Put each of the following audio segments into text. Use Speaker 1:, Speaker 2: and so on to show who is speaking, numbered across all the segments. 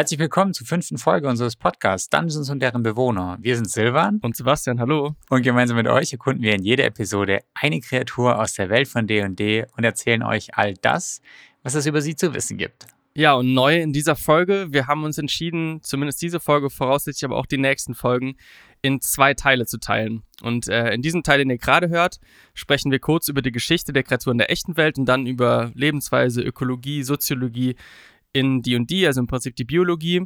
Speaker 1: Herzlich willkommen zur fünften Folge unseres Podcasts Dungeons und deren Bewohner. Wir sind Silvan
Speaker 2: und Sebastian, hallo.
Speaker 1: Und gemeinsam mit euch erkunden wir in jeder Episode eine Kreatur aus der Welt von D&D und erzählen euch all das, was es über sie zu wissen gibt.
Speaker 2: Ja, und neu in dieser Folge, wir haben uns entschieden, zumindest diese Folge, voraussichtlich aber auch die nächsten Folgen, in zwei Teile zu teilen. Und äh, in diesem Teil, den ihr gerade hört, sprechen wir kurz über die Geschichte der Kreaturen der echten Welt und dann über Lebensweise, Ökologie, Soziologie, in D&D, also im Prinzip die Biologie.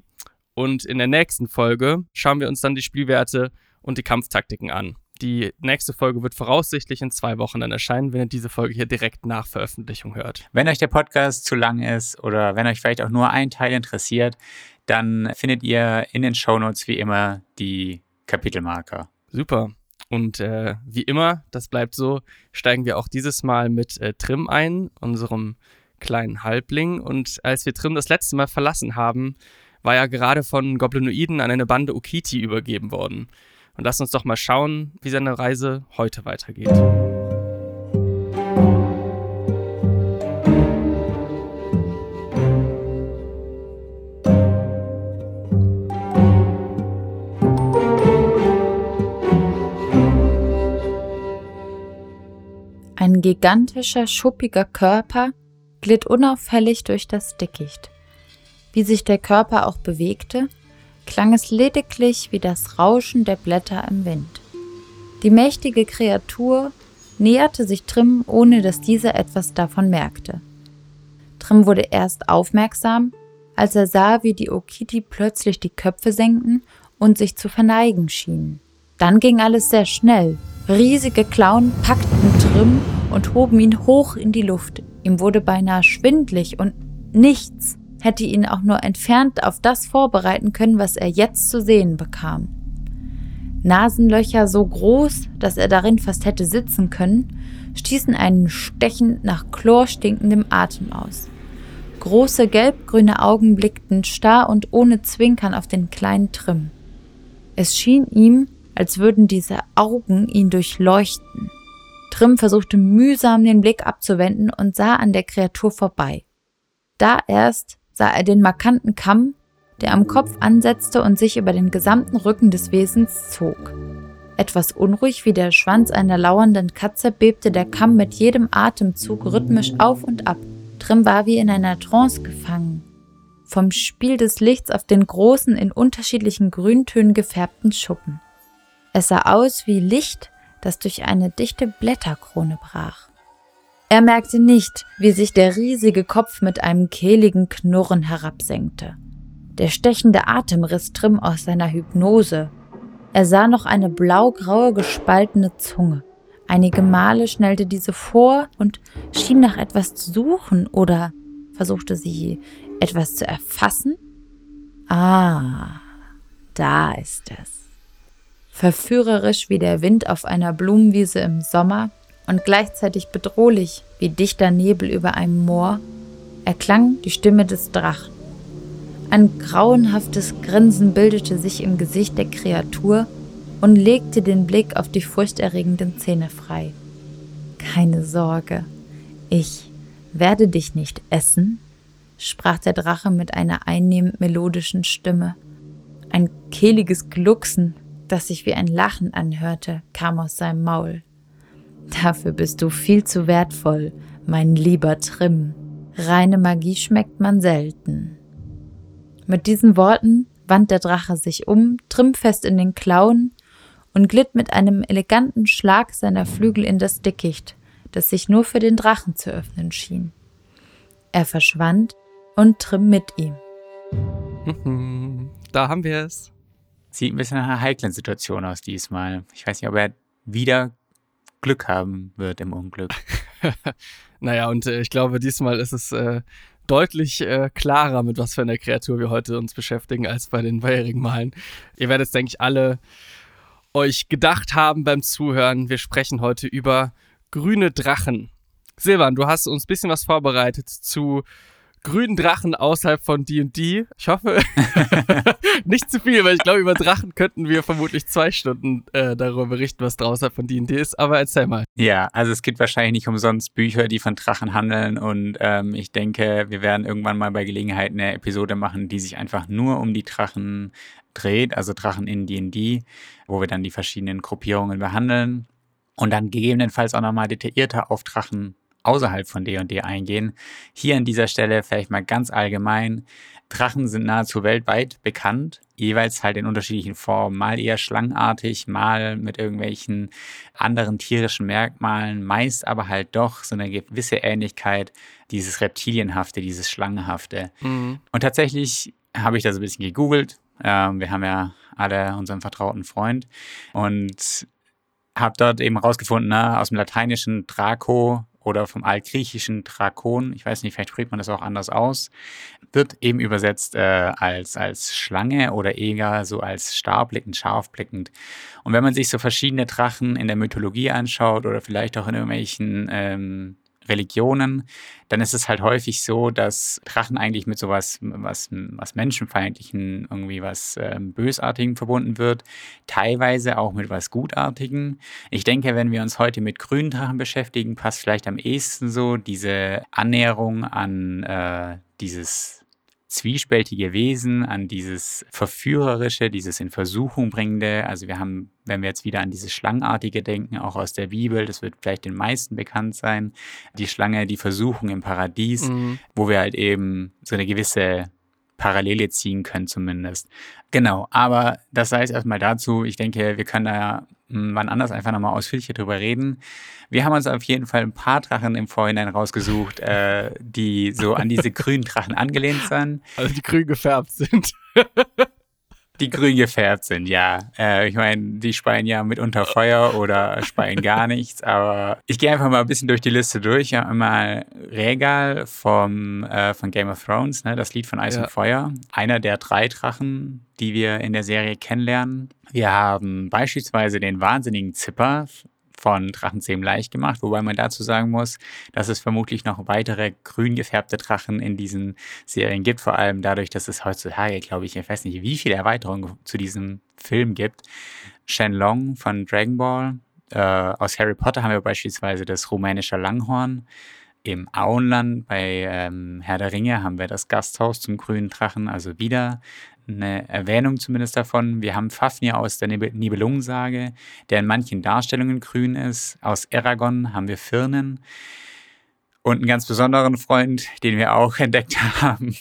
Speaker 2: Und in der nächsten Folge schauen wir uns dann die Spielwerte und die Kampftaktiken an. Die nächste Folge wird voraussichtlich in zwei Wochen dann erscheinen, wenn ihr diese Folge hier direkt nach Veröffentlichung hört.
Speaker 1: Wenn euch der Podcast zu lang ist oder wenn euch vielleicht auch nur ein Teil interessiert, dann findet ihr in den Shownotes wie immer die Kapitelmarker.
Speaker 2: Super. Und äh, wie immer, das bleibt so, steigen wir auch dieses Mal mit äh, Trim ein, unserem kleinen Halbling. Und als wir Trim das letzte Mal verlassen haben, war er gerade von Goblinoiden an eine Bande Ukiti übergeben worden. Und lasst uns doch mal schauen, wie seine Reise heute weitergeht.
Speaker 3: Ein gigantischer, schuppiger Körper glitt unauffällig durch das Dickicht. Wie sich der Körper auch bewegte, klang es lediglich wie das Rauschen der Blätter im Wind. Die mächtige Kreatur näherte sich Trim, ohne dass dieser etwas davon merkte. Trim wurde erst aufmerksam, als er sah, wie die Okiti plötzlich die Köpfe senkten und sich zu verneigen schienen. Dann ging alles sehr schnell. Riesige Klauen packten Trim und hoben ihn hoch in die Luft, Ihm wurde beinahe schwindlig und nichts hätte ihn auch nur entfernt auf das vorbereiten können, was er jetzt zu sehen bekam. Nasenlöcher so groß, dass er darin fast hätte sitzen können, stießen einen stechend nach Chlor stinkendem Atem aus. Große gelbgrüne Augen blickten starr und ohne Zwinkern auf den kleinen Trim. Es schien ihm, als würden diese Augen ihn durchleuchten. Trim versuchte mühsam den Blick abzuwenden und sah an der Kreatur vorbei. Da erst sah er den markanten Kamm, der am Kopf ansetzte und sich über den gesamten Rücken des Wesens zog. Etwas unruhig wie der Schwanz einer lauernden Katze bebte der Kamm mit jedem Atemzug rhythmisch auf und ab. Trim war wie in einer Trance gefangen. Vom Spiel des Lichts auf den großen, in unterschiedlichen Grüntönen gefärbten Schuppen. Es sah aus wie Licht, das durch eine dichte Blätterkrone brach. Er merkte nicht, wie sich der riesige Kopf mit einem kehligen Knurren herabsenkte. Der stechende Atem riss Trim aus seiner Hypnose. Er sah noch eine blaugraue gespaltene Zunge. Einige Male schnellte diese vor und schien nach etwas zu suchen oder versuchte sie etwas zu erfassen. Ah, da ist es verführerisch wie der Wind auf einer Blumenwiese im Sommer und gleichzeitig bedrohlich wie dichter Nebel über einem Moor, erklang die Stimme des Drachen. Ein grauenhaftes Grinsen bildete sich im Gesicht der Kreatur und legte den Blick auf die furchterregenden Zähne frei. Keine Sorge, ich werde dich nicht essen, sprach der Drache mit einer einnehmend melodischen Stimme. Ein kehliges Glucksen das sich wie ein Lachen anhörte, kam aus seinem Maul. Dafür bist du viel zu wertvoll, mein lieber Trim. Reine Magie schmeckt man selten. Mit diesen Worten wand der Drache sich um, trimmfest in den Klauen und glitt mit einem eleganten Schlag seiner Flügel in das Dickicht, das sich nur für den Drachen zu öffnen schien. Er verschwand und Trim mit ihm.
Speaker 2: Da haben wir es.
Speaker 1: Sieht ein bisschen nach einer heiklen Situation aus diesmal. Ich weiß nicht, ob er wieder Glück haben wird im Unglück.
Speaker 2: naja, und äh, ich glaube, diesmal ist es äh, deutlich äh, klarer, mit was für einer Kreatur wir heute uns beschäftigen, als bei den vorherigen Malen. Ihr werdet es, denke ich, alle euch gedacht haben beim Zuhören. Wir sprechen heute über grüne Drachen. Silvan, du hast uns ein bisschen was vorbereitet zu grünen Drachen außerhalb von D&D. Ich hoffe, Nicht zu viel, weil ich glaube, über Drachen könnten wir vermutlich zwei Stunden äh, darüber berichten, was draußen von D&D ist. Aber erzähl mal.
Speaker 1: Ja, also es gibt wahrscheinlich nicht umsonst Bücher, die von Drachen handeln. Und ähm, ich denke, wir werden irgendwann mal bei Gelegenheit eine Episode machen, die sich einfach nur um die Drachen dreht, also Drachen in D&D, wo wir dann die verschiedenen Gruppierungen behandeln und dann gegebenenfalls auch nochmal detaillierter auf Drachen außerhalb von D&D eingehen. Hier an dieser Stelle vielleicht mal ganz allgemein. Drachen sind nahezu weltweit bekannt, jeweils halt in unterschiedlichen Formen, mal eher schlangenartig, mal mit irgendwelchen anderen tierischen Merkmalen, meist aber halt doch so eine gewisse Ähnlichkeit, dieses Reptilienhafte, dieses Schlangenhafte. Mhm. Und tatsächlich habe ich da so ein bisschen gegoogelt. Ähm, wir haben ja alle unseren vertrauten Freund und habe dort eben rausgefunden, na, aus dem lateinischen Draco oder vom altgriechischen Drakon, ich weiß nicht, vielleicht spricht man das auch anders aus, wird eben übersetzt äh, als, als Schlange oder eher so als starblickend, scharfblickend. Und wenn man sich so verschiedene Drachen in der Mythologie anschaut oder vielleicht auch in irgendwelchen ähm, Religionen, dann ist es halt häufig so, dass Drachen eigentlich mit sowas, was, was Menschenfeindlichen, irgendwie was ähm, Bösartigen verbunden wird, teilweise auch mit was Gutartigen. Ich denke, wenn wir uns heute mit grünen Drachen beschäftigen, passt vielleicht am ehesten so diese Annäherung an äh, dieses zwiespältige Wesen, an dieses Verführerische, dieses in Versuchung bringende. Also wir haben, wenn wir jetzt wieder an dieses Schlangenartige denken, auch aus der Bibel, das wird vielleicht den meisten bekannt sein, die Schlange, die Versuchung im Paradies, mhm. wo wir halt eben so eine gewisse Parallele ziehen können zumindest. Genau, aber das sei es erstmal dazu. Ich denke, wir können da wann anders einfach nochmal ausführlicher drüber reden. Wir haben uns auf jeden Fall ein paar Drachen im Vorhinein rausgesucht, äh, die so an diese grünen Drachen angelehnt sind.
Speaker 2: Also die grün gefärbt sind.
Speaker 1: die grün gefärbt sind, ja. Äh, ich meine, die speien ja mitunter Feuer oder speien gar nichts, aber ich gehe einfach mal ein bisschen durch die Liste durch. Ja, einmal Regal vom, äh, von Game of Thrones, ne, das Lied von Eis ja. und Feuer. Einer der drei Drachen, die wir in der Serie kennenlernen. Wir haben beispielsweise den wahnsinnigen Zipper von Drachenzähmen leicht gemacht, wobei man dazu sagen muss, dass es vermutlich noch weitere grün gefärbte Drachen in diesen Serien gibt, vor allem dadurch, dass es heutzutage, glaube ich, ich weiß nicht, wie viele Erweiterungen zu diesem Film gibt. Shenlong von Dragon Ball. Äh, aus Harry Potter haben wir beispielsweise das rumänische Langhorn. Im Auenland bei ähm, Herr der Ringe haben wir das Gasthaus zum grünen Drachen, also wieder eine Erwähnung zumindest davon. Wir haben Fafnir aus der Nibelungensage, der in manchen Darstellungen grün ist. Aus Aragon haben wir Firnen. Und einen ganz besonderen Freund, den wir auch entdeckt haben,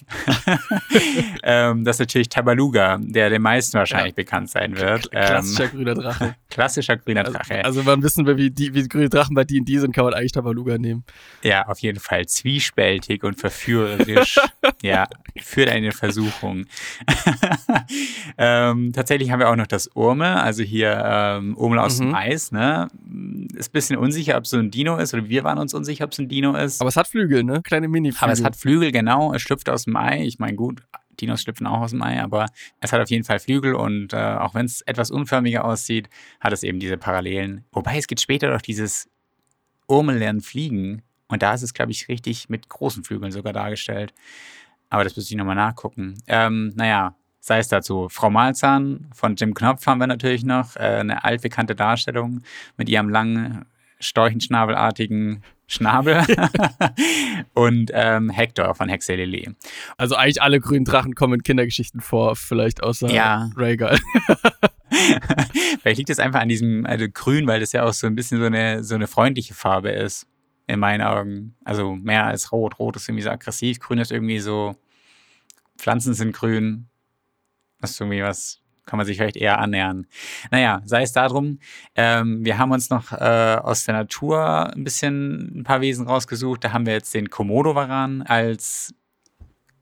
Speaker 1: ähm, das ist natürlich Tabaluga, der den meisten wahrscheinlich ja. bekannt sein wird.
Speaker 2: Klassischer ähm, grüner Drache.
Speaker 1: Klassischer grüner Drache.
Speaker 2: Also, also wann wissen wir, wie, die, wie grüne Drachen bei D&D sind, kann man eigentlich Tabaluga nehmen.
Speaker 1: Ja, auf jeden Fall. Zwiespältig und verführerisch. ja, führt eine Versuchung. ähm, tatsächlich haben wir auch noch das Urmel, also hier ähm, Urmel aus mhm. dem Eis. Ne? Ist ein bisschen unsicher, ob es so ein Dino ist, oder wir waren uns unsicher, ob es ein Dino ist ist.
Speaker 2: Aber es hat Flügel, ne? Kleine Mini-Flügel.
Speaker 1: Aber es hat Flügel, genau. Es schlüpft aus dem Ei. Ich meine, gut, Dinos schlüpfen auch aus dem Ei, aber es hat auf jeden Fall Flügel und äh, auch wenn es etwas unförmiger aussieht, hat es eben diese Parallelen. Wobei es gibt später doch dieses Urmellernen Fliegen und da ist es, glaube ich, richtig mit großen Flügeln sogar dargestellt. Aber das müsste ich nochmal nachgucken. Ähm, naja, sei es dazu. Frau Malzahn von Jim Knopf haben wir natürlich noch. Äh, eine altbekannte Darstellung mit ihrem langen, storchenschnabelartigen Schnabel und ähm, Hector von Hexelele.
Speaker 2: Also eigentlich alle grünen Drachen kommen in Kindergeschichten vor, vielleicht außer ja. Rhaegal.
Speaker 1: vielleicht liegt es einfach an diesem also Grün, weil das ja auch so ein bisschen so eine, so eine freundliche Farbe ist, in meinen Augen. Also mehr als Rot. Rot ist irgendwie so aggressiv, Grün ist irgendwie so, Pflanzen sind grün. Das ist irgendwie was kann man sich vielleicht eher annähern. Naja, sei es darum, ähm, wir haben uns noch äh, aus der Natur ein bisschen ein paar Wesen rausgesucht. Da haben wir jetzt den Komodo-Varan als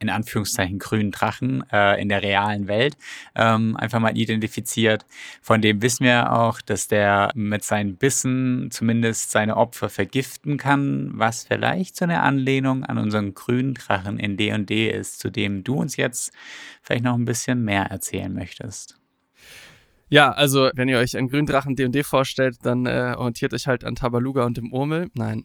Speaker 1: in Anführungszeichen grünen Drachen äh, in der realen Welt ähm, einfach mal identifiziert. Von dem wissen wir auch, dass der mit seinen Bissen zumindest seine Opfer vergiften kann, was vielleicht so eine Anlehnung an unseren grünen Drachen in D&D ist, zu dem du uns jetzt vielleicht noch ein bisschen mehr erzählen möchtest.
Speaker 2: Ja, also wenn ihr euch einen Gründrachen D&D vorstellt, dann äh, orientiert euch halt an Tabaluga und dem Urmel. Nein.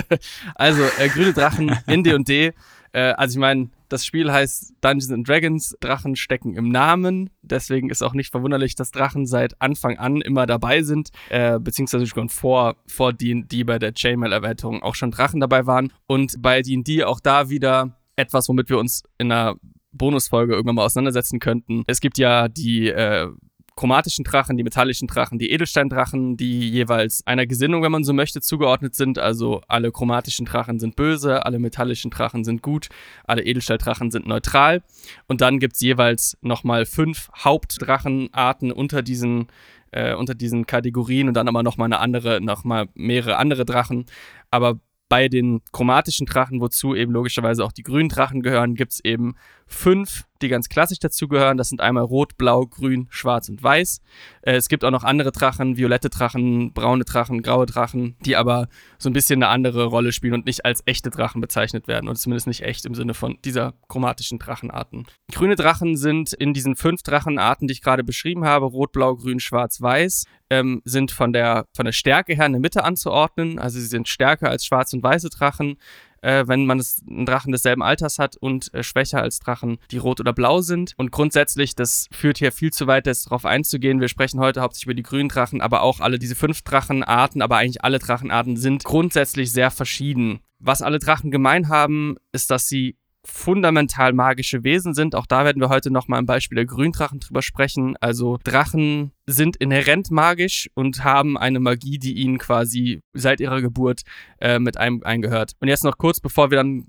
Speaker 2: also äh, grüne Drachen in D&D. Äh, also ich meine, das Spiel heißt Dungeons and Dragons. Drachen stecken im Namen. Deswegen ist auch nicht verwunderlich, dass Drachen seit Anfang an immer dabei sind. Äh, beziehungsweise schon vor, vor D&D bei der Chainmail-Erweiterung auch schon Drachen dabei waren. Und bei D&D auch da wieder etwas, womit wir uns in einer Bonusfolge irgendwann mal auseinandersetzen könnten. Es gibt ja die äh, chromatischen Drachen, die metallischen Drachen, die Edelsteindrachen, die jeweils einer Gesinnung, wenn man so möchte, zugeordnet sind. Also alle chromatischen Drachen sind böse, alle metallischen Drachen sind gut, alle Edelsteindrachen sind neutral. Und dann gibt es jeweils nochmal fünf Hauptdrachenarten unter diesen äh, unter diesen Kategorien und dann aber nochmal eine andere, nochmal mehrere andere Drachen. Aber bei den chromatischen Drachen, wozu eben logischerweise auch die grünen Drachen gehören, gibt es eben fünf, die ganz klassisch dazugehören. Das sind einmal Rot, Blau, Grün, Schwarz und Weiß. Äh, es gibt auch noch andere Drachen, violette Drachen, braune Drachen, graue Drachen, die aber so ein bisschen eine andere Rolle spielen und nicht als echte Drachen bezeichnet werden. Oder zumindest nicht echt im Sinne von dieser chromatischen Drachenarten. Grüne Drachen sind in diesen fünf Drachenarten, die ich gerade beschrieben habe, Rot, Blau, Grün, Schwarz, Weiß, ähm, sind von der, von der Stärke her in der Mitte anzuordnen. Also sie sind stärker als schwarz und weiße Drachen äh, wenn man es, einen Drachen desselben Alters hat und äh, schwächer als Drachen, die rot oder blau sind. Und grundsätzlich, das führt hier viel zu weit, jetzt darauf einzugehen. Wir sprechen heute hauptsächlich über die grünen Drachen, aber auch alle diese fünf Drachenarten, aber eigentlich alle Drachenarten sind grundsätzlich sehr verschieden. Was alle Drachen gemein haben, ist, dass sie fundamental magische Wesen sind. Auch da werden wir heute nochmal im Beispiel der Gründrachen drüber sprechen. Also Drachen sind inhärent magisch und haben eine Magie, die ihnen quasi seit ihrer Geburt äh, mit einem eingehört. Und jetzt noch kurz, bevor wir dann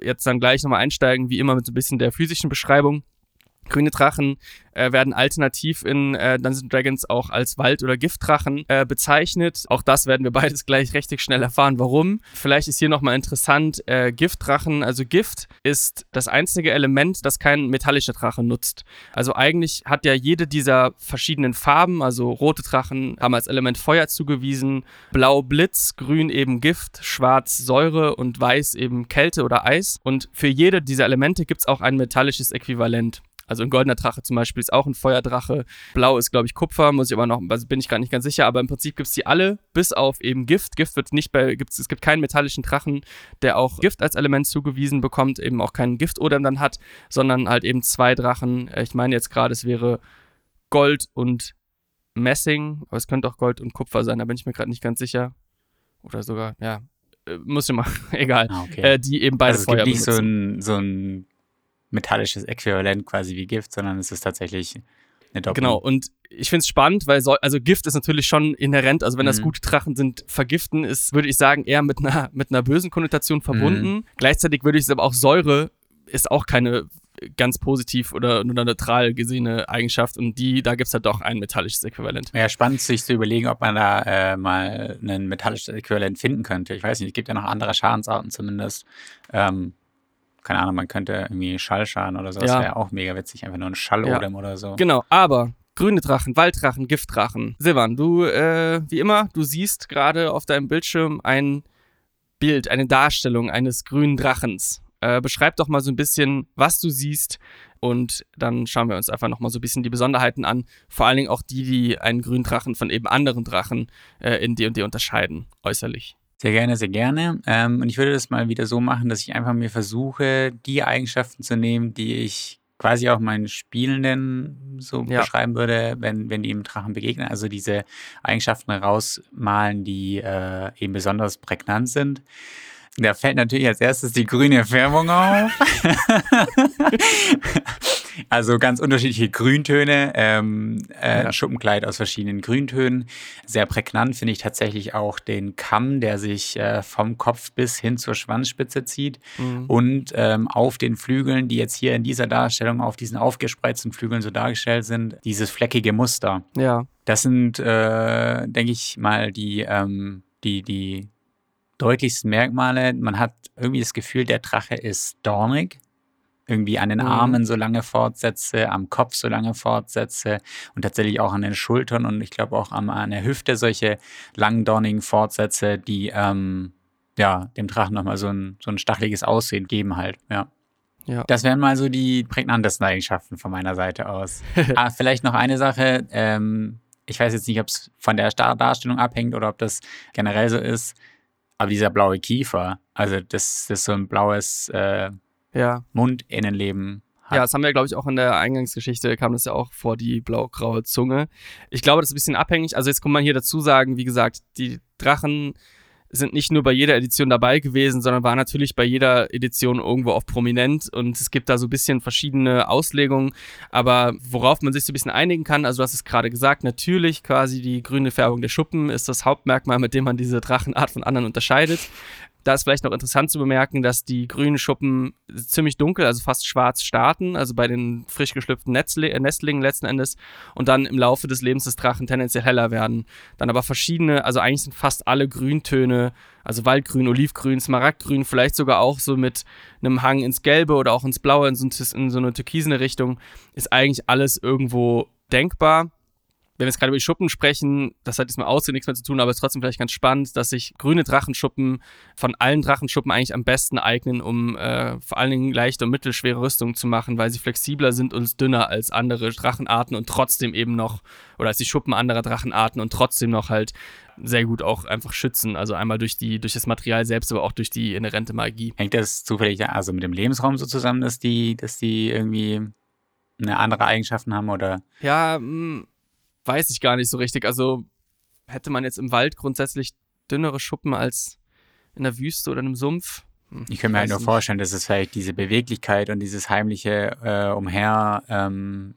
Speaker 2: jetzt dann gleich nochmal einsteigen, wie immer mit so ein bisschen der physischen Beschreibung. Grüne Drachen äh, werden alternativ in äh, Dungeons Dragons auch als Wald- oder Giftdrachen äh, bezeichnet. Auch das werden wir beides gleich richtig schnell erfahren, warum. Vielleicht ist hier nochmal interessant, äh, Giftdrachen, also Gift ist das einzige Element, das kein metallischer Drache nutzt. Also eigentlich hat ja jede dieser verschiedenen Farben, also rote Drachen haben als Element Feuer zugewiesen, blau Blitz, grün eben Gift, schwarz Säure und weiß eben Kälte oder Eis. Und für jede dieser Elemente gibt es auch ein metallisches Äquivalent. Also ein goldener Drache zum Beispiel ist auch ein Feuerdrache. Blau ist, glaube ich, Kupfer, muss ich aber noch, also bin ich gar nicht ganz sicher, aber im Prinzip gibt es die alle, bis auf eben Gift. Gift wird nicht bei, gibt's, es gibt keinen metallischen Drachen, der auch Gift als Element zugewiesen bekommt, eben auch keinen Giftodem dann hat, sondern halt eben zwei Drachen. Ich meine jetzt gerade, es wäre Gold und Messing, aber es könnte auch Gold und Kupfer sein, da bin ich mir gerade nicht ganz sicher. Oder sogar, ja, äh, muss ich mal, egal. Ah, okay. äh, die eben beide
Speaker 1: also es Feuer gibt nicht so ein, so ein metallisches Äquivalent quasi wie Gift, sondern es ist tatsächlich eine Doppel.
Speaker 2: Genau, und ich finde es spannend, weil so, also Gift ist natürlich schon inhärent, also wenn das mhm. gute Drachen sind, vergiften ist, würde ich sagen, eher mit einer, mit einer bösen Konnotation verbunden. Mhm. Gleichzeitig würde ich es aber auch Säure ist auch keine ganz positiv oder nur neutral gesehene Eigenschaft und die, da gibt es halt doch ein metallisches Äquivalent.
Speaker 1: Ja, spannend sich zu überlegen, ob man da äh, mal ein metallisches Äquivalent finden könnte. Ich weiß nicht, es gibt ja noch andere Schadensarten zumindest. Ähm, keine Ahnung, man könnte irgendwie Schallschaden oder so, das wäre auch mega witzig, einfach nur ein Schallodem ja. oder so.
Speaker 2: Genau, aber grüne Drachen, Walddrachen, Giftdrachen. Silvan, du, äh, wie immer, du siehst gerade auf deinem Bildschirm ein Bild, eine Darstellung eines grünen Drachens. Äh, beschreib doch mal so ein bisschen, was du siehst und dann schauen wir uns einfach nochmal so ein bisschen die Besonderheiten an. Vor allen Dingen auch die, die einen grünen Drachen von eben anderen Drachen äh, in D&D unterscheiden, äußerlich.
Speaker 1: Sehr gerne, sehr gerne. Ähm, und ich würde das mal wieder so machen, dass ich einfach mir versuche, die Eigenschaften zu nehmen, die ich quasi auch meinen Spielenden so ja. beschreiben würde, wenn, wenn die im Drachen begegnen. Also diese Eigenschaften rausmalen, die äh, eben besonders prägnant sind. Da fällt natürlich als erstes die grüne Färbung auf. Also ganz unterschiedliche Grüntöne, ähm, äh, ja. Schuppenkleid aus verschiedenen Grüntönen. Sehr prägnant finde ich tatsächlich auch den Kamm, der sich äh, vom Kopf bis hin zur Schwanzspitze zieht. Mhm. Und ähm, auf den Flügeln, die jetzt hier in dieser Darstellung auf diesen aufgespreizten Flügeln so dargestellt sind, dieses fleckige Muster.
Speaker 2: Ja.
Speaker 1: Das sind, äh, denke ich mal, die, ähm, die, die deutlichsten Merkmale. Man hat irgendwie das Gefühl, der Drache ist dornig irgendwie an den mhm. Armen so lange fortsetze, am Kopf so lange fortsetze und tatsächlich auch an den Schultern und ich glaube auch an, an der Hüfte solche langen, dornigen Fortsätze, die ähm, ja, dem Drachen nochmal so ein, so ein stacheliges Aussehen geben halt, ja.
Speaker 2: Ja.
Speaker 1: Das wären mal so die prägnantesten Eigenschaften von meiner Seite aus. ah, vielleicht noch eine Sache. Ähm, ich weiß jetzt nicht, ob es von der Star Darstellung abhängt oder ob das generell so ist. Aber dieser blaue Kiefer, also das, das ist so ein blaues äh,
Speaker 2: Ja.
Speaker 1: Mundinnenleben hat.
Speaker 2: Ja, das haben wir, glaube ich, auch in der Eingangsgeschichte, kam das ja auch vor, die blau-graue Zunge. Ich glaube, das ist ein bisschen abhängig. Also jetzt kann man hier dazu sagen, wie gesagt, die Drachen sind nicht nur bei jeder Edition dabei gewesen, sondern waren natürlich bei jeder Edition irgendwo auch prominent und es gibt da so ein bisschen verschiedene Auslegungen, aber worauf man sich so ein bisschen einigen kann, also du hast es gerade gesagt, natürlich quasi die grüne Färbung der Schuppen ist das Hauptmerkmal, mit dem man diese Drachenart von anderen unterscheidet. Da ist vielleicht noch interessant zu bemerken, dass die grünen Schuppen ziemlich dunkel, also fast schwarz starten, also bei den frisch geschlüpften Netzle äh, Nestlingen letzten Endes und dann im Laufe des Lebens des Drachen tendenziell heller werden. Dann aber verschiedene, also eigentlich sind fast alle Grüntöne, also Waldgrün, Olivgrün, Smaragdgrün, vielleicht sogar auch so mit einem Hang ins Gelbe oder auch ins Blaue, in so, in so eine türkisene Richtung, ist eigentlich alles irgendwo denkbar wenn wir jetzt gerade über die Schuppen sprechen, das hat jetzt mit Aussehen nichts mehr zu tun, aber es ist trotzdem vielleicht ganz spannend, dass sich grüne Drachenschuppen von allen Drachenschuppen eigentlich am besten eignen, um äh, vor allen Dingen leichte und mittelschwere Rüstungen zu machen, weil sie flexibler sind und dünner als andere Drachenarten und trotzdem eben noch, oder als die Schuppen anderer Drachenarten und trotzdem noch halt sehr gut auch einfach schützen. Also einmal durch, die, durch das Material selbst, aber auch durch die inhärente Magie.
Speaker 1: Hängt das zufällig also mit dem Lebensraum so zusammen, dass die, dass die irgendwie eine andere Eigenschaften haben oder?
Speaker 2: Ja, mh, weiß ich gar nicht so richtig. Also hätte man jetzt im Wald grundsätzlich dünnere Schuppen als in der Wüste oder einem Sumpf. Hm,
Speaker 1: Ich kann mir halt nur vorstellen, dass es vielleicht diese Beweglichkeit und dieses heimliche äh, Umher ähm,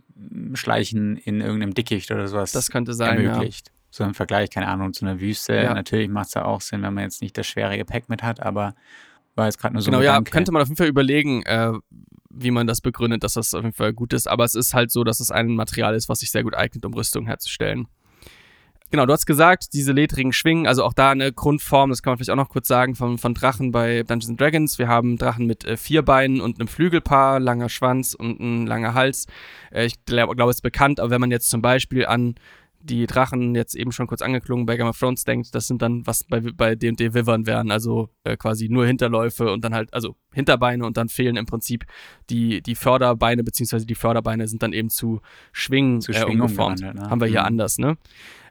Speaker 1: Schleichen in irgendeinem Dickicht oder sowas
Speaker 2: Das könnte sein, ja.
Speaker 1: ermöglicht. So im Vergleich, keine Ahnung, zu einer Wüste.
Speaker 2: Ja.
Speaker 1: Natürlich macht es ja auch Sinn, wenn man jetzt nicht das schwere Gepäck mit hat, aber war jetzt gerade nur so
Speaker 2: Genau,
Speaker 1: ein
Speaker 2: ja, könnte man auf jeden Fall überlegen, äh, wie man das begründet, dass das auf jeden Fall gut ist. Aber es ist halt so, dass es ein Material ist, was sich sehr gut eignet, um Rüstung herzustellen. Genau, du hast gesagt, diese ledrigen Schwingen, also auch da eine Grundform, das kann man vielleicht auch noch kurz sagen, von, von Drachen bei Dungeons and Dragons. Wir haben Drachen mit äh, vier Beinen und einem Flügelpaar, langer Schwanz und ein langer Hals. Äh, ich glaube, glaub, es ist bekannt, aber wenn man jetzt zum Beispiel an die Drachen jetzt eben schon kurz angeklungen bei Game of Thrones denkt, das sind dann, was bei, bei D&D Wyvern wären, also äh, quasi nur Hinterläufe und dann halt, also Hinterbeine und dann fehlen im Prinzip die, die Förderbeine, beziehungsweise die Förderbeine sind dann eben zu Schwingen,
Speaker 1: Zu
Speaker 2: äh,
Speaker 1: Schwingen
Speaker 2: umgeformt.
Speaker 1: ne?
Speaker 2: Haben wir hier
Speaker 1: Mhm.
Speaker 2: anders, ne?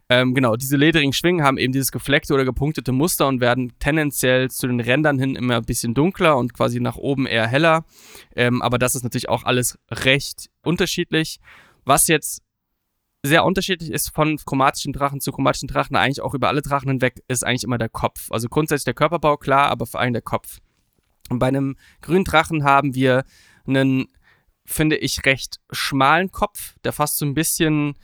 Speaker 2: Ähm, genau, diese ledrigen Schwingen haben eben dieses gefleckte oder gepunktete Muster und werden tendenziell zu den Rändern hin immer ein bisschen dunkler und quasi nach oben eher heller. Ähm, aber das ist natürlich auch alles recht unterschiedlich. Was jetzt sehr unterschiedlich ist von chromatischen Drachen zu chromatischen Drachen, eigentlich auch über alle Drachen hinweg, ist eigentlich immer der Kopf. Also grundsätzlich der Körperbau, klar, aber vor allem der Kopf. Und bei einem grünen Drachen haben wir einen, finde ich, recht schmalen Kopf, der fast so ein bisschen,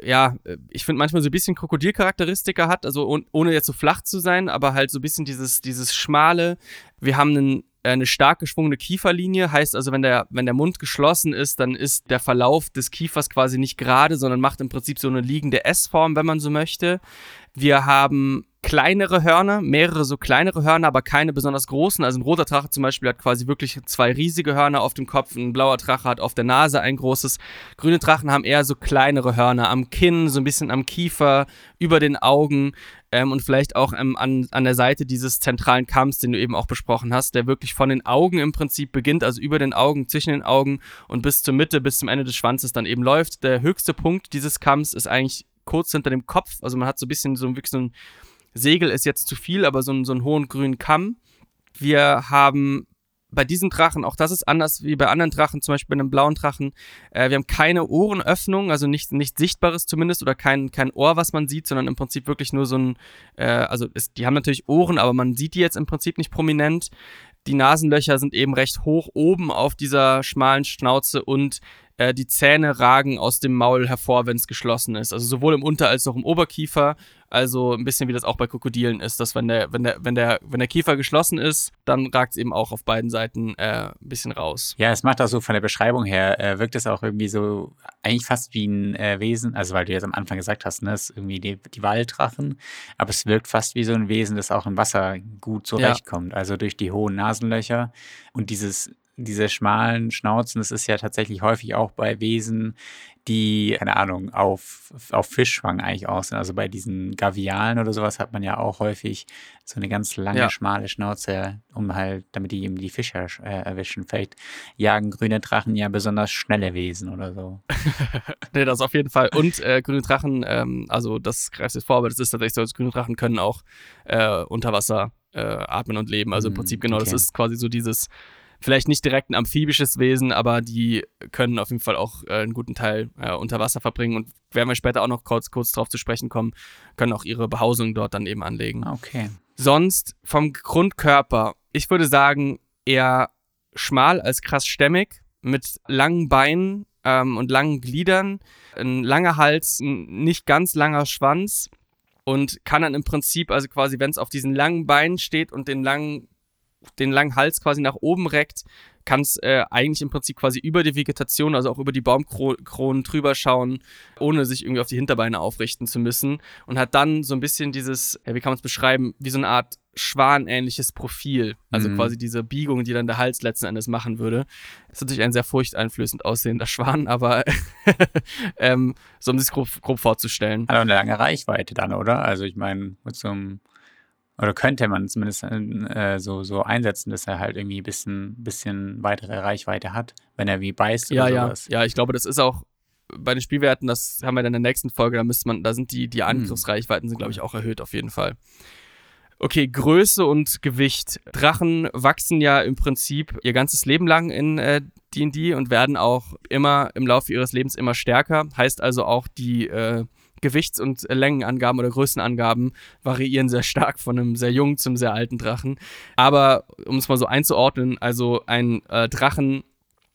Speaker 2: ja, ich finde manchmal so ein bisschen Krokodilcharakteristika hat, also ohn- ohne jetzt so flach zu sein, aber halt so ein bisschen dieses, dieses schmale. Wir haben einen, eine stark geschwungene Kieferlinie, heißt also, wenn der, wenn der Mund geschlossen ist, dann ist der Verlauf des Kiefers quasi nicht gerade, sondern macht im Prinzip so eine liegende S-Form, wenn man so möchte. Wir haben kleinere Hörner, mehrere so kleinere Hörner, aber keine besonders großen. Also ein roter Drache zum Beispiel hat quasi wirklich zwei riesige Hörner auf dem Kopf, ein blauer Drache hat auf der Nase ein großes. Grüne Drachen haben eher so kleinere Hörner am Kinn, so ein bisschen am Kiefer, über den Augen ähm, und vielleicht auch ähm, an, an der Seite dieses zentralen Kamms, den du eben auch besprochen hast, der wirklich von den Augen im Prinzip beginnt, also über den Augen, zwischen den Augen und bis zur Mitte, bis zum Ende des Schwanzes dann eben läuft. Der höchste Punkt dieses Kamms ist eigentlich kurz hinter dem Kopf, also man hat so ein bisschen so, wirklich so ein Segel ist jetzt zu viel, aber so, so einen hohen grünen Kamm. Wir haben bei diesen Drachen, auch das ist anders wie bei anderen Drachen, zum Beispiel bei einem blauen Drachen, äh, wir haben keine Ohrenöffnung, also nicht, nicht sichtbares zumindest oder kein, kein Ohr, was man sieht, sondern im Prinzip wirklich nur so ein, äh, also es, die haben natürlich Ohren, aber man sieht die jetzt im Prinzip nicht prominent. Die Nasenlöcher sind eben recht hoch oben auf dieser schmalen Schnauze und äh, die Zähne ragen aus dem Maul hervor, wenn es geschlossen ist. Also sowohl im Unter- als auch im Oberkiefer. Also ein bisschen wie das auch bei Krokodilen ist, dass wenn der, wenn der, wenn der, wenn der Kiefer geschlossen ist, dann ragt es eben auch auf beiden Seiten äh, ein bisschen raus.
Speaker 1: Ja, es macht auch so von der Beschreibung her, äh, wirkt es auch irgendwie so, eigentlich fast wie ein äh, Wesen, also weil du jetzt am Anfang gesagt hast, ne, es ist irgendwie die, die Walddrachen, aber es wirkt fast wie so ein Wesen, das auch im Wasser gut zurechtkommt. Also durch die hohen Nasenlöcher und dieses diese schmalen Schnauzen, das ist ja tatsächlich häufig auch bei Wesen, die, keine Ahnung, auf, auf Fischfang eigentlich aus sind. Also bei diesen Gavialen oder sowas hat man ja auch häufig so eine ganz lange,
Speaker 2: Ja.
Speaker 1: schmale Schnauze, um halt, damit die eben die Fische äh, erwischen. Vielleicht jagen grüne Drachen ja besonders schnelle Wesen oder so.
Speaker 2: Nee, das auf jeden Fall. Und äh, grüne Drachen, ähm, also das greift jetzt vor, aber das ist tatsächlich so, dass grüne Drachen können auch äh, unter Wasser äh, atmen und leben. Also im Prinzip genau, das
Speaker 1: okay.
Speaker 2: ist quasi so dieses, vielleicht nicht direkt ein amphibisches Wesen, aber die können auf jeden Fall auch äh, einen guten Teil äh, unter Wasser verbringen und werden wir später auch noch kurz, kurz drauf zu sprechen kommen, können auch ihre Behausung dort dann eben anlegen.
Speaker 1: Ah, Okay.
Speaker 2: Sonst vom Grundkörper, ich würde sagen, eher schmal als krass stämmig, mit langen Beinen ähm, und langen Gliedern, ein langer Hals, ein nicht ganz langer Schwanz und kann dann im Prinzip, also quasi, wenn es auf diesen langen Beinen steht und den langen, den langen Hals quasi nach oben reckt, kann es äh, eigentlich im Prinzip quasi über die Vegetation, also auch über die Baumkronen drüber schauen, ohne sich irgendwie auf die Hinterbeine aufrichten zu müssen und hat dann so ein bisschen dieses, ja, wie kann man es beschreiben, wie so eine Art schwanähnliches Profil. Also
Speaker 1: Mhm.
Speaker 2: quasi diese Biegung, die dann der Hals letzten Endes machen würde. Ist natürlich ein sehr furchteinflößend aussehender Schwan, aber ähm, so um sich grob, grob vorzustellen.
Speaker 1: Hat auch eine lange Reichweite dann, oder? Also ich meine, mit so einem, oder könnte man zumindest äh, so, so einsetzen, dass er halt irgendwie ein bisschen, bisschen weitere Reichweite hat, wenn er wie beißt
Speaker 2: Ja,
Speaker 1: oder
Speaker 2: ja,
Speaker 1: sowas.
Speaker 2: ja, ich glaube, das ist auch bei den Spielwerten, das haben wir dann in der nächsten Folge, da müsste man, da sind die, die Angriffsreichweiten sind, glaube ich, auch erhöht auf jeden Fall. Okay, Größe und Gewicht. Drachen wachsen ja im Prinzip ihr ganzes Leben lang in äh, D&D und werden auch immer im Laufe ihres Lebens immer stärker. Heißt also auch die äh, Gewichts- und Längenangaben oder Größenangaben variieren sehr stark von einem sehr jungen zum sehr alten Drachen. Aber um es mal so einzuordnen, also ein äh, Drachen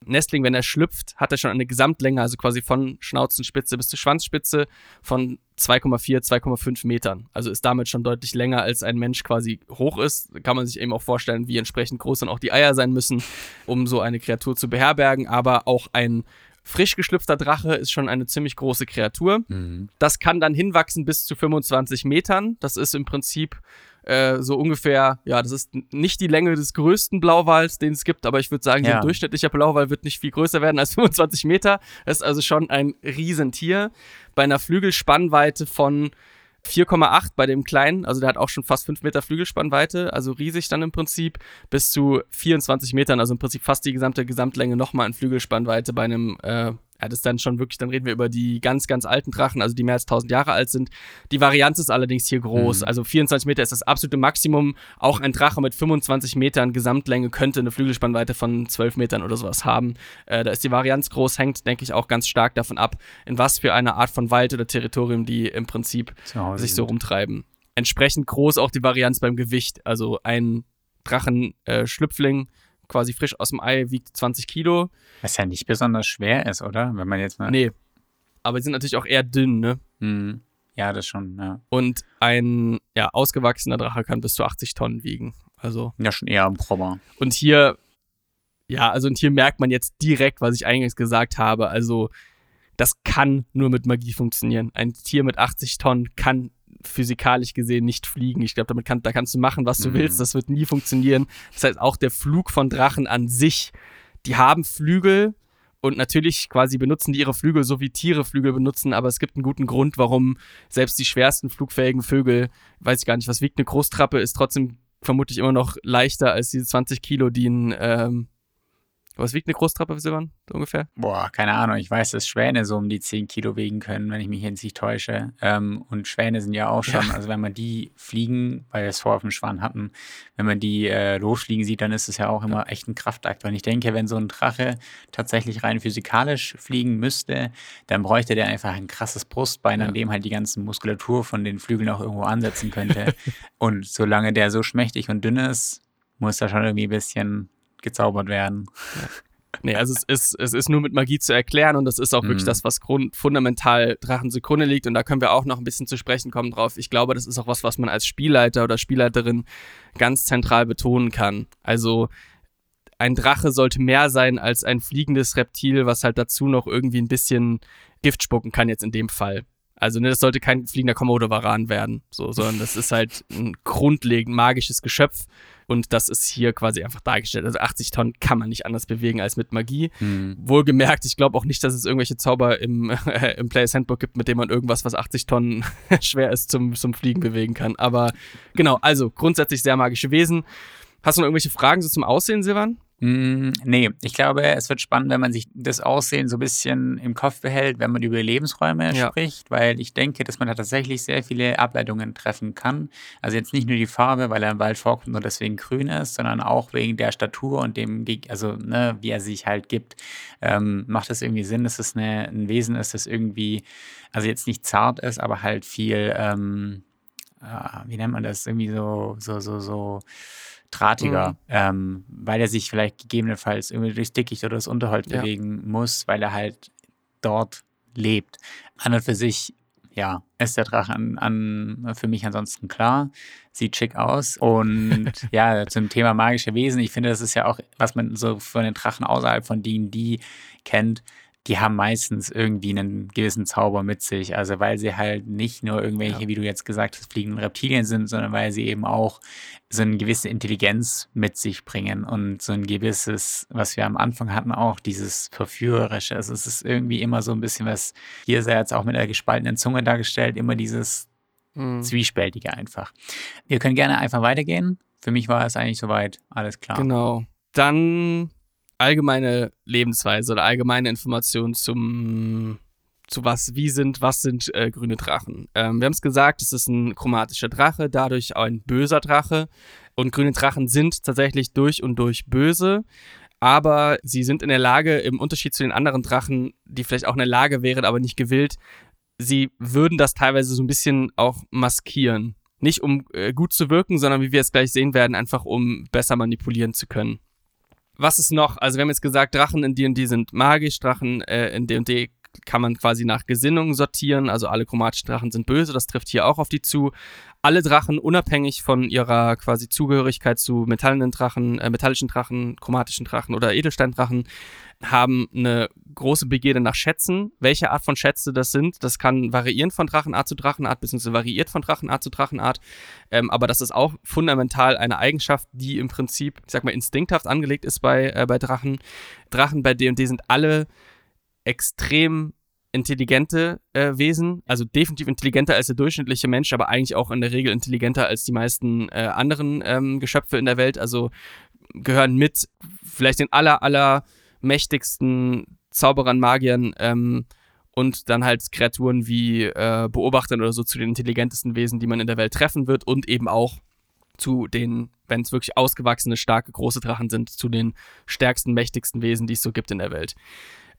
Speaker 2: Nestling, wenn er schlüpft, hat er schon eine Gesamtlänge, also quasi von Schnauzenspitze bis zur Schwanzspitze von 2,4, 2,5 Metern. Also ist damit schon deutlich länger, als ein Mensch quasi hoch ist. Kann man sich eben auch vorstellen, wie entsprechend groß dann auch die Eier sein müssen, um so eine Kreatur zu beherbergen. Aber auch ein frisch geschlüpfter Drache ist schon eine ziemlich große Kreatur.
Speaker 1: Mhm.
Speaker 2: Das kann dann hinwachsen bis zu 25 Metern. Das ist im Prinzip äh, so ungefähr, ja, das ist nicht die Länge des größten Blauwals, den es gibt, aber ich würde sagen, so
Speaker 1: Ja.
Speaker 2: ein durchschnittlicher Blauwal wird nicht viel größer werden als 25 Meter. Das ist also schon ein Riesentier. Bei einer Flügelspannweite von 4,8 bei dem kleinen, also der hat auch schon fast 5 Meter Flügelspannweite, also riesig dann im Prinzip, bis zu 24 Metern, also im Prinzip fast die gesamte Gesamtlänge nochmal in Flügelspannweite bei einem, äh, ja, das ist dann schon wirklich, dann reden wir über die ganz, ganz alten Drachen, also die mehr als 1000 Jahre alt sind. Die Varianz ist allerdings hier groß,
Speaker 1: Mhm.
Speaker 2: also 24 Meter ist das absolute Maximum. Auch ein Drache mit 25 Metern Gesamtlänge könnte eine Flügelspannweite von 12 Metern oder sowas haben. Äh, da ist die Varianz groß, hängt, denke ich, auch ganz stark davon ab, in was für eine Art von Wald oder Territorium die im Prinzip sich so rumtreiben. Entsprechend groß auch die Varianz beim Gewicht. Also ein Drachenschlüpfling, äh, Schlüpfling, quasi frisch aus dem Ei, wiegt 20 Kilo.
Speaker 1: Was ja nicht besonders schwer ist, oder? Wenn man jetzt mal.
Speaker 2: Nee. Aber die sind natürlich auch eher dünn, ne?
Speaker 1: Mhm. Ja, das schon, ja.
Speaker 2: Und ein ja, ausgewachsener Drache kann bis zu 80 Tonnen wiegen. Also,
Speaker 1: Ja, schon eher ein Prober.
Speaker 2: und hier, ja, also und hier merkt man jetzt direkt, was ich eingangs gesagt habe. Also, das kann nur mit Magie funktionieren. Ein Tier mit 80 Tonnen kann physikalisch gesehen nicht fliegen. Ich glaube, damit kann, da kannst du machen, was du
Speaker 1: Mhm.
Speaker 2: willst. Das wird nie funktionieren. Das heißt, auch der Flug von Drachen an sich, die haben Flügel und natürlich quasi benutzen die ihre Flügel so wie Tiere Flügel benutzen, aber es gibt einen guten Grund, warum selbst die schwersten flugfähigen Vögel, weiß ich gar nicht, was wiegt eine Großtrappe, ist trotzdem vermutlich immer noch leichter als diese 20 Kilo, die ein, ähm, was wiegt eine Großtrappe, Silvan, so ungefähr?
Speaker 1: Boah, keine Ahnung. Ich weiß, dass Schwäne so um die 10 Kilo wiegen können, wenn ich mich jetzt nicht täusche. Ähm, und Schwäne sind ja auch schon,
Speaker 2: Ja.
Speaker 1: also wenn man die fliegen, weil wir es vorher auf dem Schwan hatten, wenn man die äh, losfliegen sieht, dann ist es ja auch immer echt ein Kraftakt. Und ich denke, wenn so ein Drache tatsächlich rein physikalisch fliegen müsste, dann bräuchte der einfach ein krasses Brustbein,
Speaker 2: Ja.
Speaker 1: an dem halt die ganze Muskulatur von den Flügeln auch irgendwo ansetzen könnte. und solange der so schmächtig und dünn ist, muss da schon irgendwie ein bisschen gezaubert werden.
Speaker 2: Nee, also es ist, es ist nur mit Magie zu erklären und das ist auch wirklich
Speaker 1: Mhm.
Speaker 2: das, was grund, fundamental Drachen zugrunde liegt und da können wir auch noch ein bisschen zu sprechen kommen drauf. Ich glaube, das ist auch was, was man als Spielleiter oder Spielleiterin ganz zentral betonen kann. Also ein Drache sollte mehr sein als ein fliegendes Reptil, was halt dazu noch irgendwie ein bisschen Gift spucken kann jetzt in dem Fall. Also, ne, das sollte kein fliegender Komodo-Varan werden, so, sondern das ist halt ein grundlegend magisches Geschöpf. Und das ist hier quasi einfach dargestellt. Also 80 Tonnen kann man nicht anders bewegen als mit Magie.
Speaker 1: Hm.
Speaker 2: Wohlgemerkt, ich glaube auch nicht, dass es irgendwelche Zauber im, äh, im Players Handbook gibt, mit dem man irgendwas, was 80 Tonnen schwer ist, zum, zum Fliegen bewegen kann. Aber genau, also grundsätzlich sehr magische Wesen. Hast du noch irgendwelche Fragen so zum Aussehen, Silvan?
Speaker 1: Mm, nee, ich glaube, es wird spannend, wenn man sich das Aussehen so ein bisschen im Kopf behält, wenn man über Lebensräume
Speaker 2: Ja.
Speaker 1: spricht, weil ich denke, dass man da tatsächlich sehr viele Ableitungen treffen kann. Also jetzt nicht nur die Farbe, weil er im Wald vorkommt und deswegen grün ist, sondern auch wegen der Statur und dem, also ne, wie er sich halt gibt. Ähm, macht es irgendwie Sinn, dass es eine, ein Wesen ist, das irgendwie, also jetzt nicht zart ist, aber halt viel, ähm, ah, wie nennt man das, irgendwie so, so, so, so drahtiger,
Speaker 2: Mhm.
Speaker 1: ähm, weil er sich vielleicht gegebenenfalls irgendwie durchs Dickicht oder das Unterholz
Speaker 2: Ja.
Speaker 1: bewegen muss, weil er halt dort lebt. An und für sich, ja, ist der Drache an, an, für mich ansonsten klar, sieht schick aus. Und ja, zum Thema magische Wesen, ich finde, das ist ja auch, was man so von den Drachen außerhalb von D&D kennt, die haben meistens irgendwie einen gewissen Zauber mit sich. Also weil sie halt nicht nur irgendwelche,
Speaker 2: Ja.
Speaker 1: wie du jetzt gesagt hast, fliegenden Reptilien sind, sondern weil sie eben auch so eine gewisse Intelligenz mit sich bringen und so ein gewisses, was wir am Anfang hatten, auch dieses Verführerische. Also es ist irgendwie immer so ein bisschen was, hier er jetzt auch mit einer gespaltenen Zunge dargestellt, immer dieses
Speaker 2: Mhm.
Speaker 1: Zwiespältige einfach. Wir können gerne einfach weitergehen. Für mich war es eigentlich soweit alles klar.
Speaker 2: Genau. Dann allgemeine Lebensweise oder allgemeine Informationen zum zu was, wie sind, was sind äh, grüne Drachen. Ähm, wir haben es gesagt, es ist ein chromatischer Drache, dadurch auch ein böser Drache. Und grüne Drachen sind tatsächlich durch und durch böse, aber sie sind in der Lage, im Unterschied zu den anderen Drachen, die vielleicht auch in der Lage wären, aber nicht gewillt, sie würden das teilweise so ein bisschen auch maskieren. Nicht um äh, gut zu wirken, sondern wie wir es gleich sehen werden, einfach um besser manipulieren zu können. Was ist noch? Also wir haben jetzt gesagt, Drachen in D&D sind magisch, Drachen äh, in D&D kann man quasi nach Gesinnung sortieren, also alle chromatischen Drachen sind böse, das trifft hier auch auf die zu. Alle Drachen, unabhängig von ihrer quasi Zugehörigkeit zu metallenen Drachen, äh, metallischen Drachen, chromatischen Drachen oder Edelsteindrachen, haben eine große Begierde nach Schätzen. Welche Art von Schätze das sind, das kann variieren von Drachenart zu Drachenart, beziehungsweise variiert von Drachenart zu Drachenart. Ähm, aber das ist auch fundamental eine Eigenschaft, die im Prinzip, ich sag mal, instinkthaft angelegt ist bei, äh, bei Drachen. Drachen bei D&D sind alle extrem intelligente äh, Wesen, also definitiv intelligenter als der durchschnittliche Mensch, aber eigentlich auch in der Regel intelligenter als die meisten äh, anderen ähm, Geschöpfe in der Welt. Also gehören mit vielleicht den aller, aller mächtigsten Zauberern, Magiern ähm, und dann halt Kreaturen wie äh, Beobachtern oder so zu den intelligentesten Wesen, die man in der Welt treffen wird und eben auch zu den, wenn es wirklich ausgewachsene, starke, große Drachen sind, zu den stärksten, mächtigsten Wesen, die es so gibt in der Welt.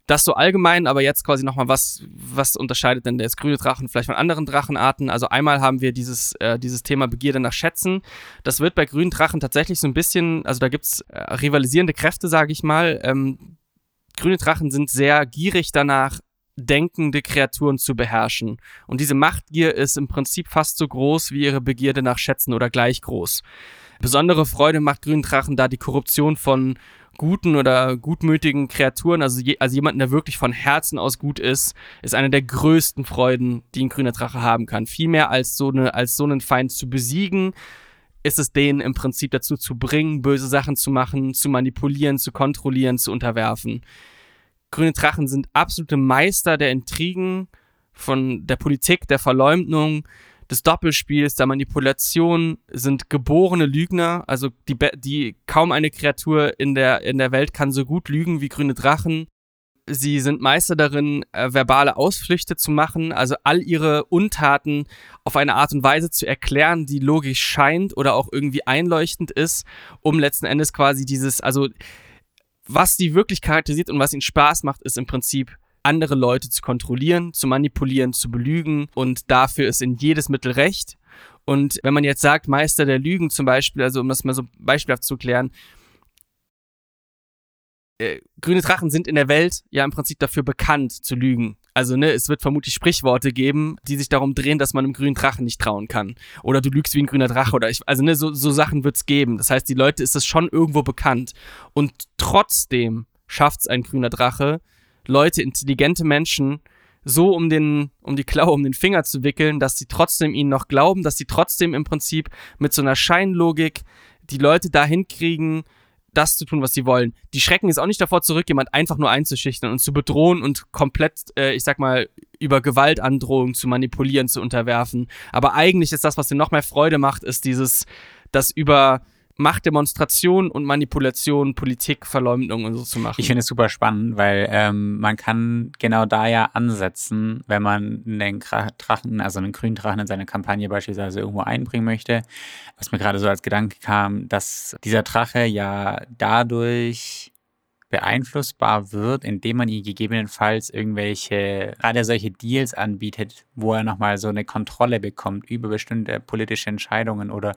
Speaker 2: Das so allgemein, aber jetzt quasi nochmal, was, was unterscheidet denn das grüne Drachen vielleicht von anderen Drachenarten? Also einmal haben wir dieses, äh, dieses Thema Begierde nach Schätzen. Das wird bei grünen Drachen tatsächlich so ein bisschen, also da gibt es äh, rivalisierende Kräfte, sage ich mal. Ähm, grüne Drachen sind sehr gierig danach, denkende Kreaturen zu beherrschen. Und diese Machtgier ist im Prinzip fast so groß wie ihre Begierde nach Schätzen oder gleich groß. Besondere Freude macht grünen Drachen da die Korruption von guten oder gutmütigen Kreaturen, also, je, also jemanden, der wirklich von Herzen aus gut ist, ist eine der größten Freuden, die ein grüner Drache haben kann. Viel mehr als so, eine, als so einen Feind zu besiegen, ist es denen im Prinzip dazu zu bringen, böse Sachen zu machen, zu manipulieren, zu kontrollieren, zu unterwerfen. Grüne Drachen sind absolute Meister der Intrigen, von der Politik, der Verleumdung, des Doppelspiels, der Manipulation, sind geborene Lügner. Also die, die kaum eine Kreatur in der, in der Welt kann so gut lügen wie grüne Drachen. Sie sind Meister darin, äh, verbale Ausflüchte zu machen, also all ihre Untaten auf eine Art und Weise zu erklären, die logisch scheint oder auch irgendwie einleuchtend ist, um letzten Endes quasi dieses, also was die wirklich charakterisiert und was ihnen Spaß macht, ist im Prinzip andere Leute zu kontrollieren, zu manipulieren, zu belügen und dafür ist in jedes Mittel recht. Und wenn man jetzt sagt, Meister der Lügen zum Beispiel, also um das mal so beispielhaft zu klären, äh, grüne Drachen sind in der Welt ja im Prinzip dafür bekannt zu lügen. Also, ne, es wird vermutlich Sprichworte geben, die sich darum drehen, dass man einem grünen Drachen nicht trauen kann. Oder du lügst wie ein grüner Drache oder ich, also ne, so, so Sachen wird's geben. Das heißt, die Leute ist das schon irgendwo bekannt. Und trotzdem schafft's ein grüner Drache, Leute, intelligente Menschen so um den, um die Klaue, um den Finger zu wickeln, dass sie trotzdem ihnen noch glauben, dass sie trotzdem im Prinzip mit so einer Scheinlogik die Leute dahin kriegen, das zu tun, was sie wollen. Die schrecken jetzt auch nicht davor zurück, jemand einfach nur einzuschüchtern und zu bedrohen und komplett, äh, ich sag mal, über Gewaltandrohung zu manipulieren, zu unterwerfen. Aber eigentlich ist das, was dir noch mehr Freude macht, ist dieses, das über Machtdemonstration und Manipulation, Politik, Verleumdung und so zu machen.
Speaker 1: Ich finde es super spannend, weil ähm, man kann genau da ja ansetzen, wenn man einen Drachen, also einen grünen Drachen in seine Kampagne beispielsweise irgendwo einbringen möchte. Was mir gerade so als Gedanke kam, dass dieser Drache ja dadurch beeinflussbar wird, indem man ihm gegebenenfalls irgendwelche, gerade solche Deals anbietet, wo er nochmal so eine Kontrolle bekommt über bestimmte politische Entscheidungen oder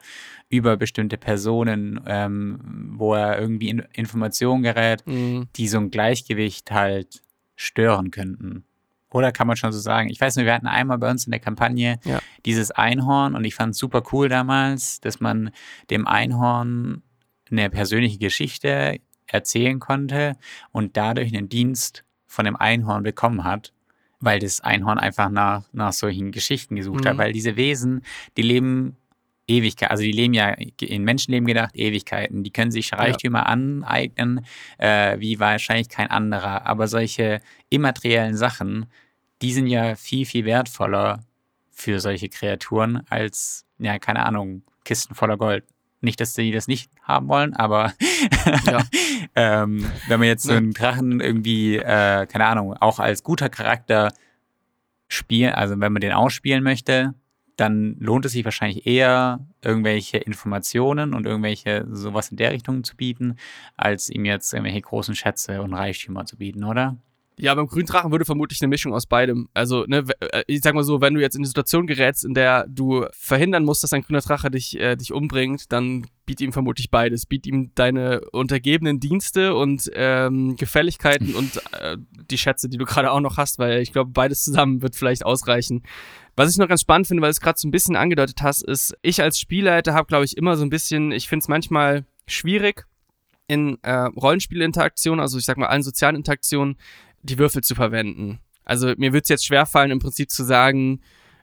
Speaker 1: über bestimmte Personen, ähm, wo er irgendwie in Informationen gerät, mhm. die so ein Gleichgewicht halt stören könnten. Oder kann man schon so sagen? Ich weiß nicht, wir hatten einmal bei uns in der Kampagne ja. dieses Einhorn und ich fand es super cool damals, dass man dem Einhorn eine persönliche Geschichte erzählen konnte und dadurch einen Dienst von dem Einhorn bekommen hat, weil das Einhorn einfach nach, nach solchen Geschichten gesucht mhm. hat, weil diese Wesen, die leben Ewigkeit, also die leben ja in Menschenleben gedacht, Ewigkeiten. Die können sich Reichtümer ja. aneignen, äh, wie wahrscheinlich kein anderer. Aber solche immateriellen Sachen, die sind ja viel, viel wertvoller für solche Kreaturen als, ja, keine Ahnung, Kisten voller Gold. Nicht, dass sie das nicht haben wollen, aber ja. ähm, wenn man jetzt so einen Drachen irgendwie, äh, keine Ahnung, auch als guter Charakter spielen, also wenn man den ausspielen möchte, dann lohnt es sich wahrscheinlich eher, irgendwelche Informationen und irgendwelche sowas in der Richtung zu bieten, als ihm jetzt irgendwelche großen Schätze und Reichtümer zu bieten, oder?
Speaker 2: Ja, beim Gründrachen würde vermutlich eine Mischung aus beidem. Also, ne, äh, ich sag mal so, wenn du jetzt in eine Situation gerätst, in der du verhindern musst, dass ein grüner Drache dich, äh, dich umbringt, dann biet ihm vermutlich beides. Biet ihm deine untergebenen Dienste und ähm, Gefälligkeiten und äh, die Schätze, die du gerade auch noch hast, weil ich glaube, beides zusammen wird vielleicht ausreichen. Was ich noch ganz spannend finde, weil du es gerade so ein bisschen angedeutet hast, ist, ich als Spielleiter habe, glaube ich, immer so ein bisschen, ich finde es manchmal schwierig, in äh, Rollenspielinteraktionen, also ich sag mal allen sozialen Interaktionen, die Würfel zu verwenden. Also mir wird es jetzt schwerfallen, im Prinzip zu sagen,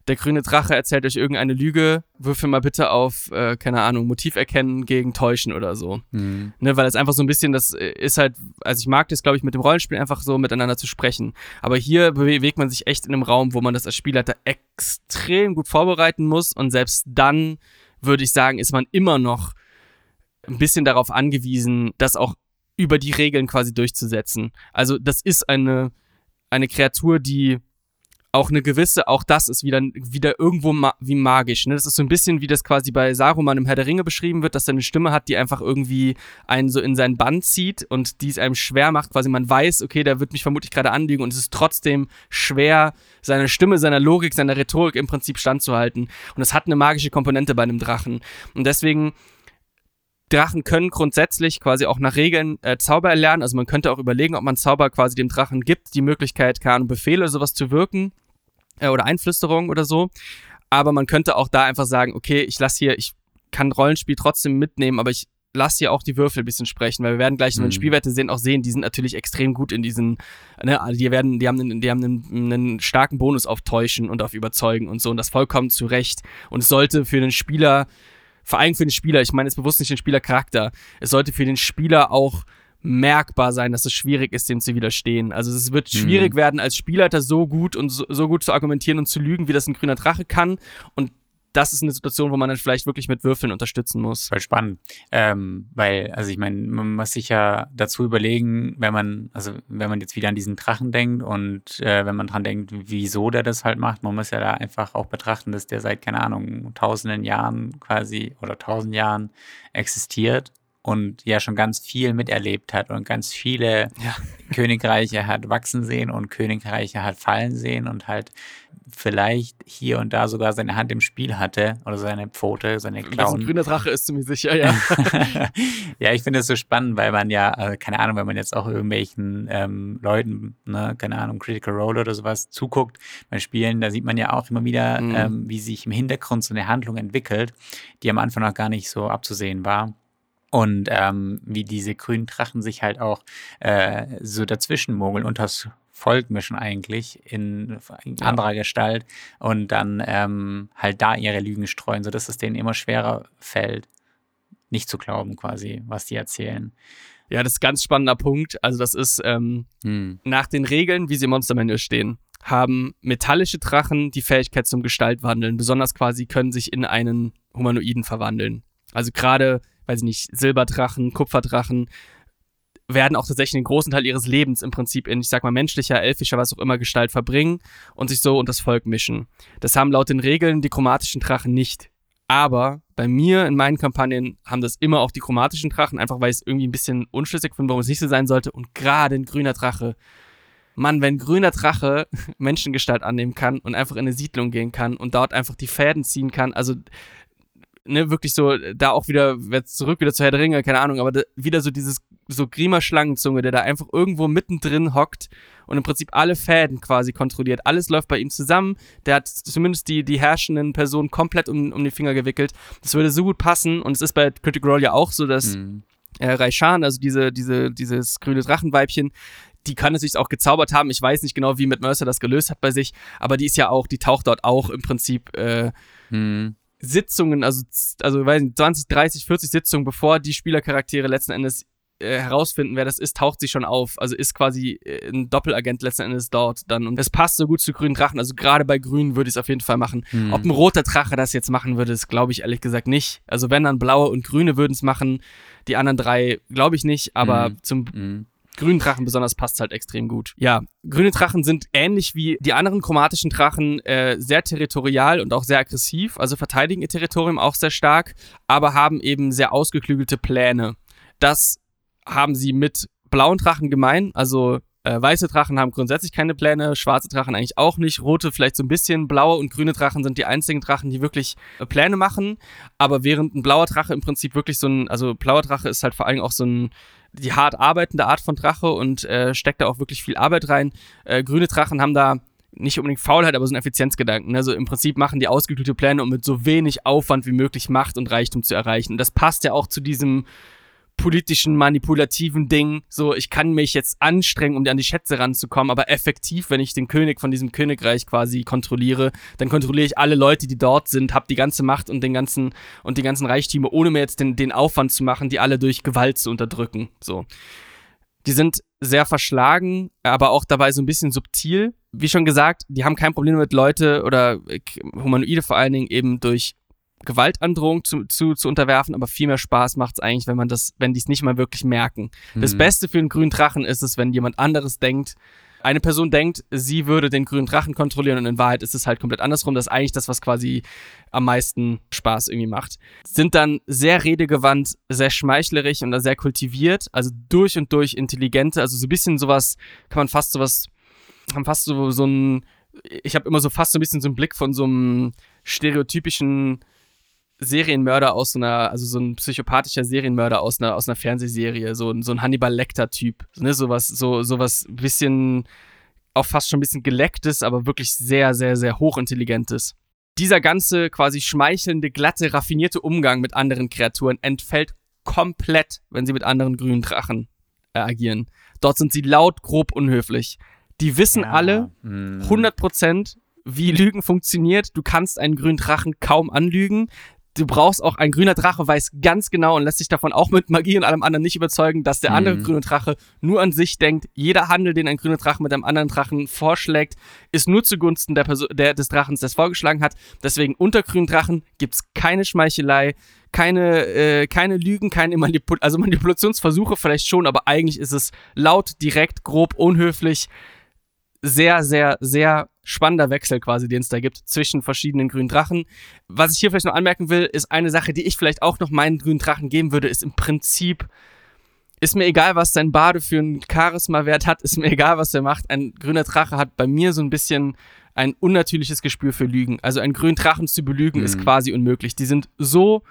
Speaker 2: der grüne Drache erzählt euch irgendeine Lüge, würfel mal bitte auf, äh, keine Ahnung, Motiv erkennen gegen Täuschen oder so. Mhm. Ne, weil es einfach so ein bisschen, das äh, ist halt, also ich mag das, glaube ich, mit dem Rollenspiel einfach so miteinander zu sprechen. Aber hier bewegt man sich echt in einem Raum, wo man das als Spielleiter extrem gut vorbereiten muss und selbst dann würde ich sagen, ist man immer noch ein bisschen darauf angewiesen, das auch über die Regeln quasi durchzusetzen. Also das ist eine, eine Kreatur, die auch eine gewisse, auch das ist wieder, wieder irgendwo ma wie magisch. Ne? Das ist so ein bisschen, wie das quasi bei Saruman im Herr der Ringe beschrieben wird, dass er eine Stimme hat, die einfach irgendwie einen so in seinen Bann zieht und die es einem schwer macht. Quasi man weiß, okay, der wird mich vermutlich gerade anlügen und es ist trotzdem schwer, seiner Stimme, seiner Logik, seiner Rhetorik im Prinzip standzuhalten. Und es hat eine magische Komponente bei einem Drachen. Und deswegen Drachen können grundsätzlich quasi auch nach Regeln äh, Zauber erlernen. Also man könnte auch überlegen, ob man Zauber quasi dem Drachen gibt, die Möglichkeit, keine Befehle oder sowas zu wirken äh, oder Einflüsterung oder so. Aber man könnte auch da einfach sagen, okay, ich lasse hier, ich kann Rollenspiel trotzdem mitnehmen, aber ich lasse hier auch die Würfel ein bisschen sprechen, weil wir werden gleich, wenn wir mhm. Spielwerte sehen, auch sehen, die sind natürlich extrem gut in diesen, ne, also die werden, die haben, einen, die haben einen, einen starken Bonus auf Täuschen und auf Überzeugen und so und das vollkommen zu Recht. Und es sollte für den Spieler vor allem für den Spieler, ich meine jetzt bewusst nicht den Spielercharakter, es sollte für den Spieler auch merkbar sein, dass es schwierig ist, dem zu widerstehen. Also es wird schwierig mhm. werden, als Spielleiter so gut und so, so, gut zu argumentieren und zu lügen, wie das ein grüner Drache kann. Und das ist eine Situation, wo man dann vielleicht wirklich mit Würfeln unterstützen muss.
Speaker 1: Voll spannend. Ähm, weil, also ich meine, man muss sich ja dazu überlegen, wenn man, also wenn man jetzt wieder an diesen Drachen denkt und äh, wenn man dran denkt, wieso der das halt macht, man muss ja da einfach auch betrachten, dass der seit, keine Ahnung, tausenden Jahren quasi oder tausend Jahren existiert und ja schon ganz viel miterlebt hat und ganz viele ja. Königreiche hat wachsen sehen und Königreiche hat fallen sehen und halt vielleicht hier und da sogar seine Hand im Spiel hatte oder seine Pfote, seine Klauen.
Speaker 2: ein grüner Drache ist ziemlich sicher, ja.
Speaker 1: ja, ich finde es so spannend, weil man ja, äh, keine Ahnung, wenn man jetzt auch irgendwelchen ähm, Leuten, ne, keine Ahnung, Critical Role oder sowas zuguckt bei Spielen, da sieht man ja auch immer wieder, mhm. ähm, wie sich im Hintergrund so eine Handlung entwickelt, die am Anfang noch gar nicht so abzusehen war und ähm, wie diese grünen Drachen sich halt auch äh, so dazwischen mogeln, unters Volk mischen eigentlich in, in
Speaker 2: Ja.
Speaker 1: anderer Gestalt und dann ähm, halt da ihre Lügen streuen, sodass es denen immer schwerer fällt, nicht zu glauben quasi, was die erzählen.
Speaker 2: Ja, das ist ein ganz spannender Punkt. Also das ist ähm,
Speaker 1: Hm.
Speaker 2: nach den Regeln, wie sie im Monster Manual stehen, haben metallische Drachen die Fähigkeit zum Gestaltwandeln. Besonders quasi können sich in einen Humanoiden verwandeln. Also gerade, weiß ich nicht, Silberdrachen, Kupferdrachen werden auch tatsächlich den großen Teil ihres Lebens im Prinzip in, ich sag mal, menschlicher, elfischer, was auch immer Gestalt verbringen und sich so unter das Volk mischen. Das haben laut den Regeln die chromatischen Drachen nicht. Aber bei mir in meinen Kampagnen haben das immer auch die chromatischen Drachen, einfach weil ich es irgendwie ein bisschen unschlüssig finde, warum es nicht so sein sollte. Und gerade ein grüner Drache. Mann, wenn ein grüner Drache Menschengestalt annehmen kann und einfach in eine Siedlung gehen kann und dort einfach die Fäden ziehen kann, also ne, wirklich so, da auch wieder, zurück wieder zu Herr der Ringe, keine Ahnung, aber da, wieder so dieses, so Grima Schlangenzunge, der da einfach irgendwo mittendrin hockt und im Prinzip alle Fäden quasi kontrolliert. Alles läuft bei ihm zusammen. Der hat zumindest die, die herrschenden Personen komplett um, um die Finger gewickelt. Das würde so gut passen und es ist bei Critical Role ja auch so, dass
Speaker 1: Hm.
Speaker 2: äh, Raishan, also diese, diese, dieses grüne Drachenweibchen, die kann natürlich auch gezaubert haben. Ich weiß nicht genau, wie mit Mercer das gelöst hat bei sich, aber die ist ja auch, die taucht dort auch im Prinzip äh,
Speaker 1: Hm.
Speaker 2: Sitzungen, also, also weiß nicht, 20, 30, 40 Sitzungen, bevor die Spielercharaktere letzten Endes äh, herausfinden, wer das ist, taucht sie schon auf. Also ist quasi äh, ein Doppelagent letzten Endes dort dann. Und das passt so gut zu grünen Drachen. Also gerade bei grünen würde ich es auf jeden Fall machen.
Speaker 1: Hm.
Speaker 2: Ob ein roter Drache das jetzt machen würde, das glaube ich ehrlich gesagt nicht. Also wenn dann blaue und grüne würden es machen, die anderen drei glaube ich nicht, aber
Speaker 1: Mhm.
Speaker 2: zum
Speaker 1: Hm.
Speaker 2: Grünen Drachen besonders passt halt extrem gut. Ja, grüne Drachen sind ähnlich wie die anderen chromatischen Drachen äh, sehr territorial und auch sehr aggressiv, also verteidigen ihr Territorium auch sehr stark, aber haben eben sehr ausgeklügelte Pläne. Das haben sie mit blauen Drachen gemein, also äh, weiße Drachen haben grundsätzlich keine Pläne, schwarze Drachen eigentlich auch nicht, rote vielleicht so ein bisschen, blaue und grüne Drachen sind die einzigen Drachen, die wirklich äh, Pläne machen, aber während ein blauer Drache im Prinzip wirklich so ein, also blauer Drache ist halt vor allem auch so ein die hart arbeitende Art von Drache und äh, steckt da auch wirklich viel Arbeit rein. Äh, grüne Drachen haben da nicht unbedingt Faulheit, aber so einen Effizienzgedanken. Also im Prinzip machen die ausgeklügelte Pläne, um mit so wenig Aufwand wie möglich Macht und Reichtum zu erreichen. Und das passt ja auch zu diesem politischen, manipulativen Ding. So, ich kann mich jetzt anstrengen, um an die Schätze ranzukommen, aber effektiv, wenn ich den König von diesem Königreich quasi kontrolliere, dann kontrolliere ich alle Leute, die dort sind, habe die ganze Macht und den ganzen und die ganzen Reichtümer, ohne mir jetzt den, den Aufwand zu machen, die alle durch Gewalt zu unterdrücken. So. Die sind sehr verschlagen, aber auch dabei so ein bisschen subtil. Wie schon gesagt, die haben kein Problem mit Leute oder äh, Humanoide vor allen Dingen eben durch Gewaltandrohung zu, zu, zu unterwerfen, aber viel mehr Spaß macht es eigentlich, wenn man das, wenn die es nicht mal wirklich merken. Das
Speaker 1: Hm.
Speaker 2: Beste für einen grünen Drachen ist es, wenn jemand anderes denkt, eine Person denkt, sie würde den grünen Drachen kontrollieren und in Wahrheit ist es halt komplett andersrum. Das ist eigentlich das, was quasi am meisten Spaß irgendwie macht. Sind dann sehr redegewandt, sehr schmeichlerig und sehr kultiviert, also durch und durch intelligente, also so ein bisschen sowas, kann man fast sowas, haben fast so, so ein, ich habe immer so fast so ein bisschen so einen Blick von so einem stereotypischen Serienmörder aus so einer, also so ein psychopathischer Serienmörder aus einer, aus einer Fernsehserie, so, ein- so ein Hannibal Lecter-Typ. Ne, sowas, so, sowas bisschen, auch fast schon ein bisschen gelecktes, aber wirklich sehr, sehr, sehr hochintelligentes. Dieser ganze quasi schmeichelnde, glatte, raffinierte Umgang mit anderen Kreaturen entfällt komplett, wenn sie mit anderen grünen Drachen äh, agieren. Dort sind sie laut, grob, unhöflich. Die wissen
Speaker 1: Ja,
Speaker 2: alle,
Speaker 1: hm.
Speaker 2: 100% wie Lügen funktioniert. Du kannst einen grünen Drachen kaum anlügen. Du brauchst auch, ein grüner Drache weiß ganz genau und lässt sich davon auch mit Magie und allem anderen nicht überzeugen, dass der andere
Speaker 1: Mhm.
Speaker 2: grüne Drache nur an sich denkt. Jeder Handel, den ein grüner Drache mit einem anderen Drachen vorschlägt, ist nur zugunsten der Person, der, des Drachens, der es vorgeschlagen hat. Deswegen unter grünen Drachen gibt's keine Schmeichelei, keine, äh, keine Lügen, keine Manipul also Manipulationsversuche vielleicht schon, aber eigentlich ist es laut, direkt, grob, unhöflich sehr, sehr, sehr spannender Wechsel quasi, den es da gibt zwischen verschiedenen grünen Drachen. Was ich hier vielleicht noch anmerken will, ist eine Sache, die ich vielleicht auch noch meinen grünen Drachen geben würde, ist im Prinzip, ist mir egal, was sein Bade für einen Charisma-Wert hat, ist mir egal, was er macht. Ein grüner Drache hat bei mir so ein bisschen ein unnatürliches Gespür für Lügen. Also einen grünen Drachen zu belügen ist
Speaker 1: Mhm.
Speaker 2: quasi unmöglich. Die sind so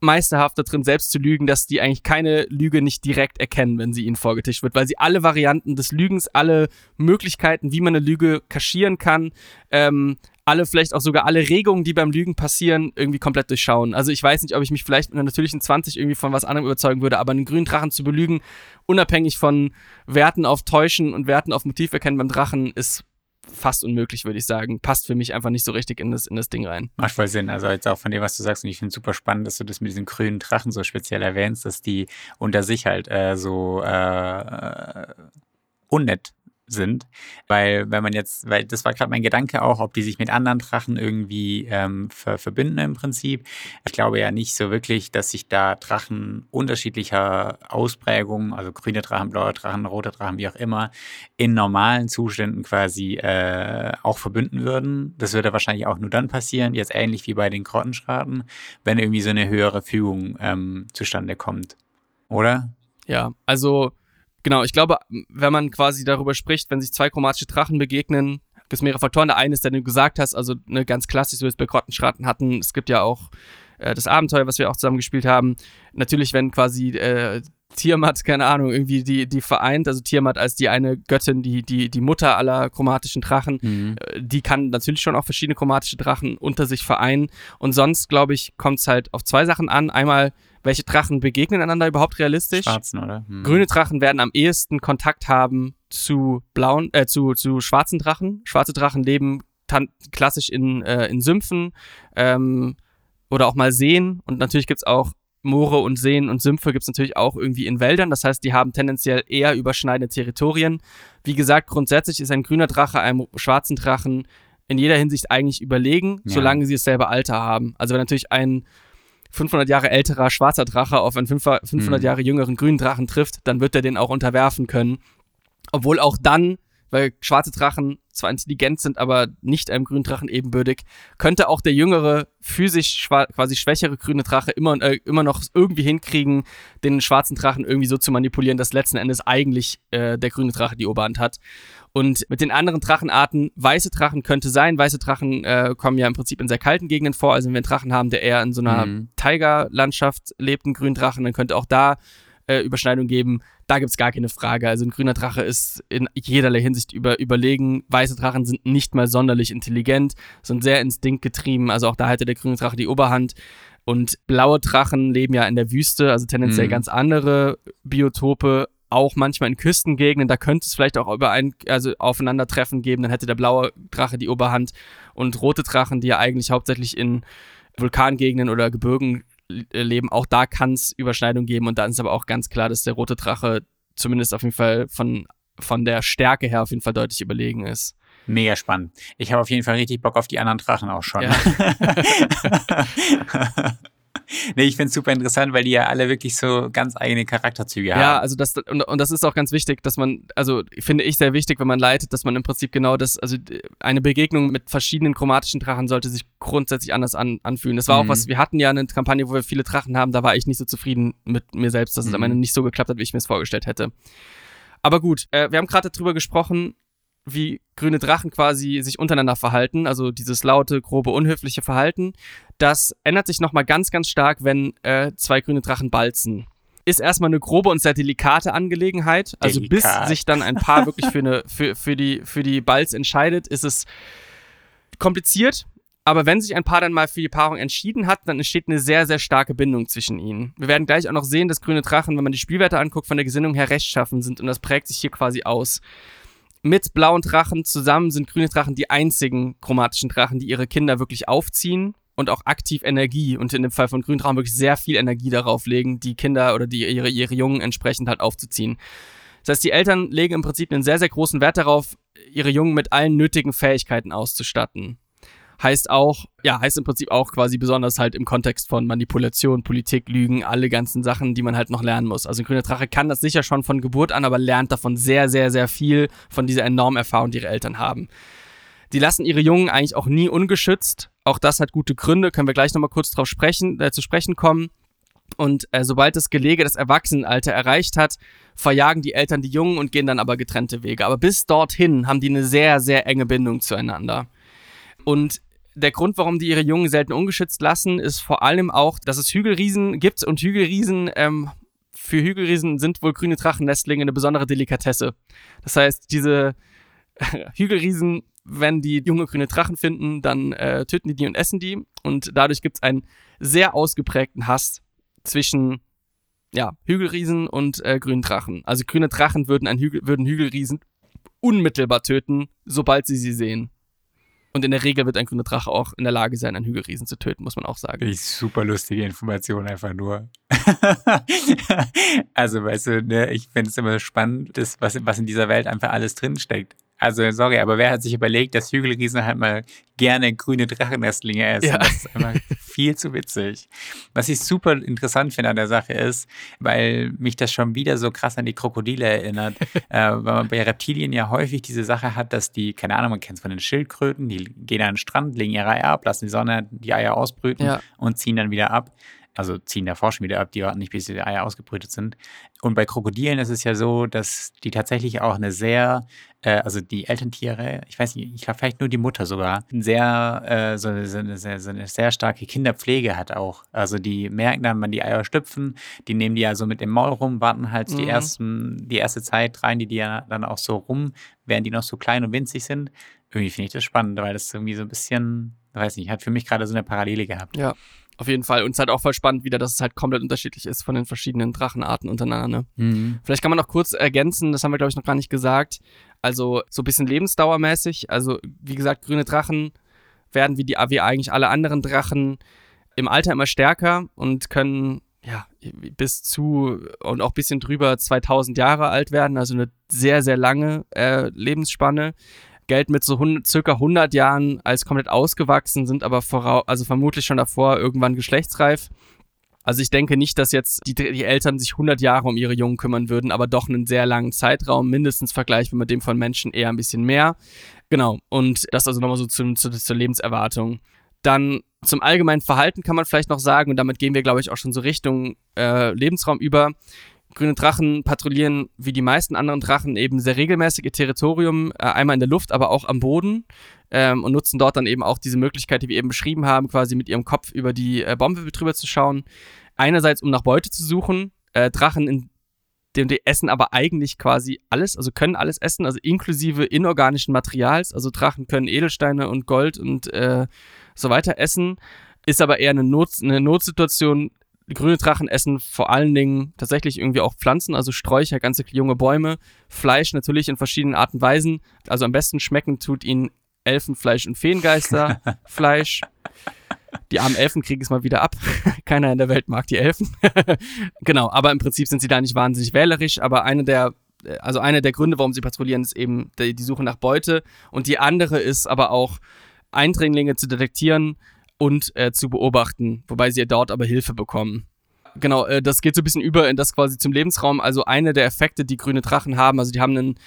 Speaker 2: meisterhaft da drin, selbst zu lügen, dass die eigentlich keine Lüge nicht direkt erkennen, wenn sie ihnen vorgetischt wird, weil sie alle Varianten des Lügens, alle Möglichkeiten, wie man eine Lüge kaschieren kann, ähm, alle, vielleicht auch sogar alle Regungen, die beim Lügen passieren, irgendwie komplett durchschauen. Also ich weiß nicht, ob ich mich vielleicht mit einer natürlichen 20 irgendwie von was anderem überzeugen würde, aber einen grünen Drachen zu belügen, unabhängig von Werten auf Täuschen und Werten auf Motiv erkennen beim Drachen, ist fast unmöglich, würde ich sagen. Passt für mich einfach nicht so richtig in das, in das Ding rein.
Speaker 1: Macht voll Sinn. Also jetzt auch von dem, was du sagst, und ich finde es super spannend, dass du das mit diesen grünen Drachen so speziell erwähnst, dass die unter sich halt äh, so äh, unnett sind. Weil, wenn man jetzt, weil das war gerade mein Gedanke auch, ob die sich mit anderen Drachen irgendwie ähm, ver verbinden im Prinzip. Ich glaube ja nicht so wirklich, dass sich da Drachen unterschiedlicher Ausprägungen, also grüne Drachen, blaue Drachen, rote Drachen, wie auch immer, in normalen Zuständen quasi äh, auch verbünden würden. Das würde wahrscheinlich auch nur dann passieren, jetzt ähnlich wie bei den Grottenschraten, wenn irgendwie so eine höhere Fügung ähm, zustande kommt. Oder?
Speaker 2: Ja, also Genau, ich glaube, wenn man quasi darüber spricht, wenn sich zwei chromatische Drachen begegnen, gibt es mehrere Faktoren. Der eine ist, der du gesagt hast, also eine ganz klassisch, so wie wir es bei Grottenschraten hatten. Es gibt ja auch äh, das Abenteuer, was wir auch zusammen gespielt haben. Natürlich, wenn quasi äh, Tiamat, keine Ahnung, irgendwie die, die vereint, also Tiamat als die eine Göttin, die, die, die Mutter aller chromatischen Drachen, mhm. Äh, die kann natürlich schon auch verschiedene chromatische Drachen unter sich vereinen. Und sonst, glaube ich, kommt es halt auf zwei Sachen an. Einmal, welche Drachen begegnen einander überhaupt realistisch?
Speaker 1: Schwarzen, oder? Hm.
Speaker 2: Grüne Drachen werden am ehesten Kontakt haben zu blauen, äh, zu, zu schwarzen Drachen. Schwarze Drachen leben klassisch in, äh, in Sümpfen ähm, oder auch mal Seen. Und natürlich gibt es auch Moore und Seen und Sümpfe gibt es natürlich auch irgendwie in Wäldern. Das heißt, die haben tendenziell eher überschneidende Territorien. Wie gesagt, grundsätzlich ist ein grüner Drache einem schwarzen Drachen in jeder Hinsicht eigentlich überlegen, ja. solange sie dasselbe Alter haben. Also wenn natürlich ein 500 Jahre älterer schwarzer Drache auf einen 500 mhm. Jahre jüngeren grünen Drachen trifft, dann wird er den auch unterwerfen können. Obwohl auch dann, weil schwarze Drachen zwar intelligent sind, aber nicht einem grünen Drachen ebenbürtig, könnte auch der jüngere, physisch quasi schwächere grüne Drache immer, äh, immer noch irgendwie hinkriegen, den schwarzen Drachen irgendwie so zu manipulieren, dass letzten Endes eigentlich äh, der grüne Drache die Oberhand hat. Und mit den anderen Drachenarten, weiße Drachen könnte sein. Weiße Drachen äh, kommen ja im Prinzip in sehr kalten Gegenden vor. Also wenn wir einen Drachen haben, der eher in so einer mhm. Tigerlandschaft lebt, einen grünen Drachen, dann könnte auch da äh, Überschneidung geben. Da gibt es gar keine Frage. Also ein grüner Drache ist in jederlei Hinsicht über, überlegen. Weiße Drachen sind nicht mal sonderlich intelligent, sind sehr instinktgetrieben. Also auch da hätte der grüne Drache die Oberhand. Und blaue Drachen leben ja in der Wüste, also tendenziell mhm. ganz andere Biotope, auch manchmal in Küstengegenden, da könnte es vielleicht auch über ein, also Aufeinandertreffen geben, dann hätte der blaue Drache die Oberhand und rote Drachen, die ja eigentlich hauptsächlich in Vulkangegenden oder Gebirgen äh, leben, auch da kann es Überschneidungen geben und dann ist aber auch ganz klar, dass der rote Drache zumindest auf jeden Fall von, von der Stärke her auf jeden Fall deutlich überlegen ist.
Speaker 1: Mega spannend. Ich habe auf jeden Fall richtig Bock auf die anderen Drachen auch schon. Ja. nee, ich finde es super interessant, weil die ja alle wirklich so ganz eigene Charakterzüge haben.
Speaker 2: Ja, also das, und, und das ist auch ganz wichtig, dass man, also finde ich sehr wichtig, wenn man leitet, dass man im Prinzip genau das, also eine Begegnung mit verschiedenen chromatischen Drachen sollte sich grundsätzlich anders an, anfühlen. Das war mhm. auch was, wir hatten ja eine Kampagne, wo wir viele Drachen haben, da war ich nicht so zufrieden mit mir selbst, dass mhm. es am Ende nicht so geklappt hat, wie ich mir es vorgestellt hätte. Aber gut, äh, wir haben gerade darüber gesprochen, wie grüne Drachen quasi sich untereinander verhalten, also dieses laute, grobe, unhöfliche Verhalten, das ändert sich nochmal ganz, ganz stark, wenn äh, zwei grüne Drachen balzen. Ist erstmal eine grobe und sehr delikate Angelegenheit. Also Delikat. bis sich dann ein Paar wirklich für, eine, für, für, die, für die Balz entscheidet, ist es kompliziert. Aber wenn sich ein Paar dann mal für die Paarung entschieden hat, dann entsteht eine sehr, sehr starke Bindung zwischen ihnen. Wir werden gleich auch noch sehen, dass grüne Drachen, wenn man die Spielwerte anguckt, von der Gesinnung her rechtschaffen sind und das prägt sich hier quasi aus mit blauen Drachen zusammen sind grüne Drachen die einzigen chromatischen Drachen, die ihre Kinder wirklich aufziehen und auch aktiv Energie und in dem Fall von grünen Drachen wirklich sehr viel Energie darauf legen, die Kinder oder die, ihre, ihre Jungen entsprechend halt aufzuziehen. Das heißt, die Eltern legen im Prinzip einen sehr, sehr großen Wert darauf, ihre Jungen mit allen nötigen Fähigkeiten auszustatten heißt auch, ja, heißt im Prinzip auch quasi besonders halt im Kontext von Manipulation, Politik, Lügen, alle ganzen Sachen, die man halt noch lernen muss. Also ein grüner Drache kann das sicher schon von Geburt an, aber lernt davon sehr, sehr, sehr viel von dieser enormen Erfahrung, die ihre Eltern haben. Die lassen ihre Jungen eigentlich auch nie ungeschützt. Auch das hat gute Gründe, können wir gleich nochmal kurz drauf sprechen, äh, zu sprechen kommen. Und äh, sobald das Gelege das Erwachsenenalter erreicht hat, verjagen die Eltern die Jungen und gehen dann aber getrennte Wege. Aber bis dorthin haben die eine sehr, sehr enge Bindung zueinander. Und der Grund, warum die ihre Jungen selten ungeschützt lassen, ist vor allem auch, dass es Hügelriesen gibt und Hügelriesen, ähm, für Hügelriesen sind wohl grüne Drachennestlinge eine besondere Delikatesse. Das heißt, diese Hügelriesen, wenn die junge grüne Drachen finden, dann äh, töten die die und essen die. Und dadurch gibt es einen sehr ausgeprägten Hass zwischen ja, Hügelriesen und äh, grünen Drachen. Also grüne Drachen würden, ein Hügel, würden Hügelriesen unmittelbar töten, sobald sie sie sehen. Und in der Regel wird ein grüner Drache auch in der Lage sein, einen Hügelriesen zu töten, muss man auch sagen.
Speaker 1: Ich super lustige Information einfach nur. also, weißt du, ne, ich finde es immer spannend, das, was, was in dieser Welt einfach alles drinsteckt. Also, sorry, aber wer hat sich überlegt, dass Hügelriesen halt mal gerne grüne Drachennestlinge essen? Ja. Das ist einfach viel zu witzig. Was ich super interessant finde an der Sache ist, weil mich das schon wieder so krass an die Krokodile erinnert, äh, weil man bei Reptilien ja häufig diese Sache hat, dass die, keine Ahnung, man kennt es von den Schildkröten, die gehen an den Strand, legen ihre Eier ab, lassen die Sonne die Eier ausbrüten ja. und ziehen dann wieder ab also ziehen davor schon wieder ab, die warten nicht, bis die Eier ausgebrütet sind. Und bei Krokodilen ist es ja so, dass die tatsächlich auch eine sehr, äh, also die Elterntiere, ich weiß nicht, ich glaube vielleicht nur die Mutter sogar, sehr, äh, so, eine, so, eine, so, eine, sehr starke Kinderpflege hat auch. Also die merken dann, wenn die Eier stüpfen, die nehmen die ja so mit dem Maul rum, warten halt mhm. die, ersten, die erste Zeit rein, die die ja dann auch so rum, während die noch so klein und winzig sind. Irgendwie finde ich das spannend, weil das irgendwie so ein bisschen, weiß nicht, hat für mich gerade so eine Parallele gehabt.
Speaker 2: Ja. Auf jeden Fall. Und es ist halt auch voll spannend wieder, dass es halt komplett unterschiedlich ist von den verschiedenen Drachenarten untereinander. Ne? Mhm. Vielleicht kann man noch kurz ergänzen, das haben wir, glaube ich, noch gar nicht gesagt. Also so ein bisschen lebensdauermäßig. Also, wie gesagt, grüne Drachen werden wie, die, wie eigentlich alle anderen Drachen im Alter immer stärker und können ja bis zu und auch ein bisschen drüber 2000 Jahre alt werden. Also eine sehr, sehr lange äh, Lebensspanne gelten mit so 100, circa 100 Jahren als komplett ausgewachsen, sind aber vorau also vermutlich schon davor irgendwann geschlechtsreif. Also ich denke nicht, dass jetzt die, die Eltern sich 100 Jahre um ihre Jungen kümmern würden, aber doch einen sehr langen Zeitraum, mindestens vergleichbar mit dem von Menschen eher ein bisschen mehr. Genau, und das also nochmal so zu, zu, zur Lebenserwartung. Dann zum allgemeinen Verhalten kann man vielleicht noch sagen, und damit gehen wir, glaube ich, auch schon so Richtung äh, Lebensraum über. Grüne Drachen patrouillieren wie die meisten anderen Drachen eben sehr regelmäßig ihr Territorium, äh, einmal in der Luft, aber auch am Boden ähm, und nutzen dort dann eben auch diese Möglichkeit, die wir eben beschrieben haben, quasi mit ihrem Kopf über die äh, Bombe drüber zu schauen. Einerseits, um nach Beute zu suchen. Äh, Drachen in D&D essen aber eigentlich quasi alles, also können alles essen, also inklusive inorganischen Materials. Also Drachen können Edelsteine und Gold und äh, so weiter essen. Ist aber eher eine, Not, eine Notsituation, grüne Drachen essen vor allen Dingen tatsächlich irgendwie auch Pflanzen, also Sträucher, ganze junge Bäume, Fleisch natürlich in verschiedenen Arten und Weisen. Also am besten schmecken tut ihnen Elfenfleisch und Feengeisterfleisch. Die armen Elfen kriegen es mal wieder ab. Keiner in der Welt mag die Elfen. genau, aber im Prinzip sind sie da nicht wahnsinnig wählerisch. Aber eine der, also einer der Gründe, warum sie patrouillieren, ist eben die, die Suche nach Beute. Und die andere ist aber auch, Eindringlinge zu detektieren und äh, zu beobachten, wobei sie dort aber Hilfe bekommen. Genau, äh, das geht so ein bisschen über in das quasi zum Lebensraum. Also eine der Effekte, die grüne Drachen haben, also die haben einen,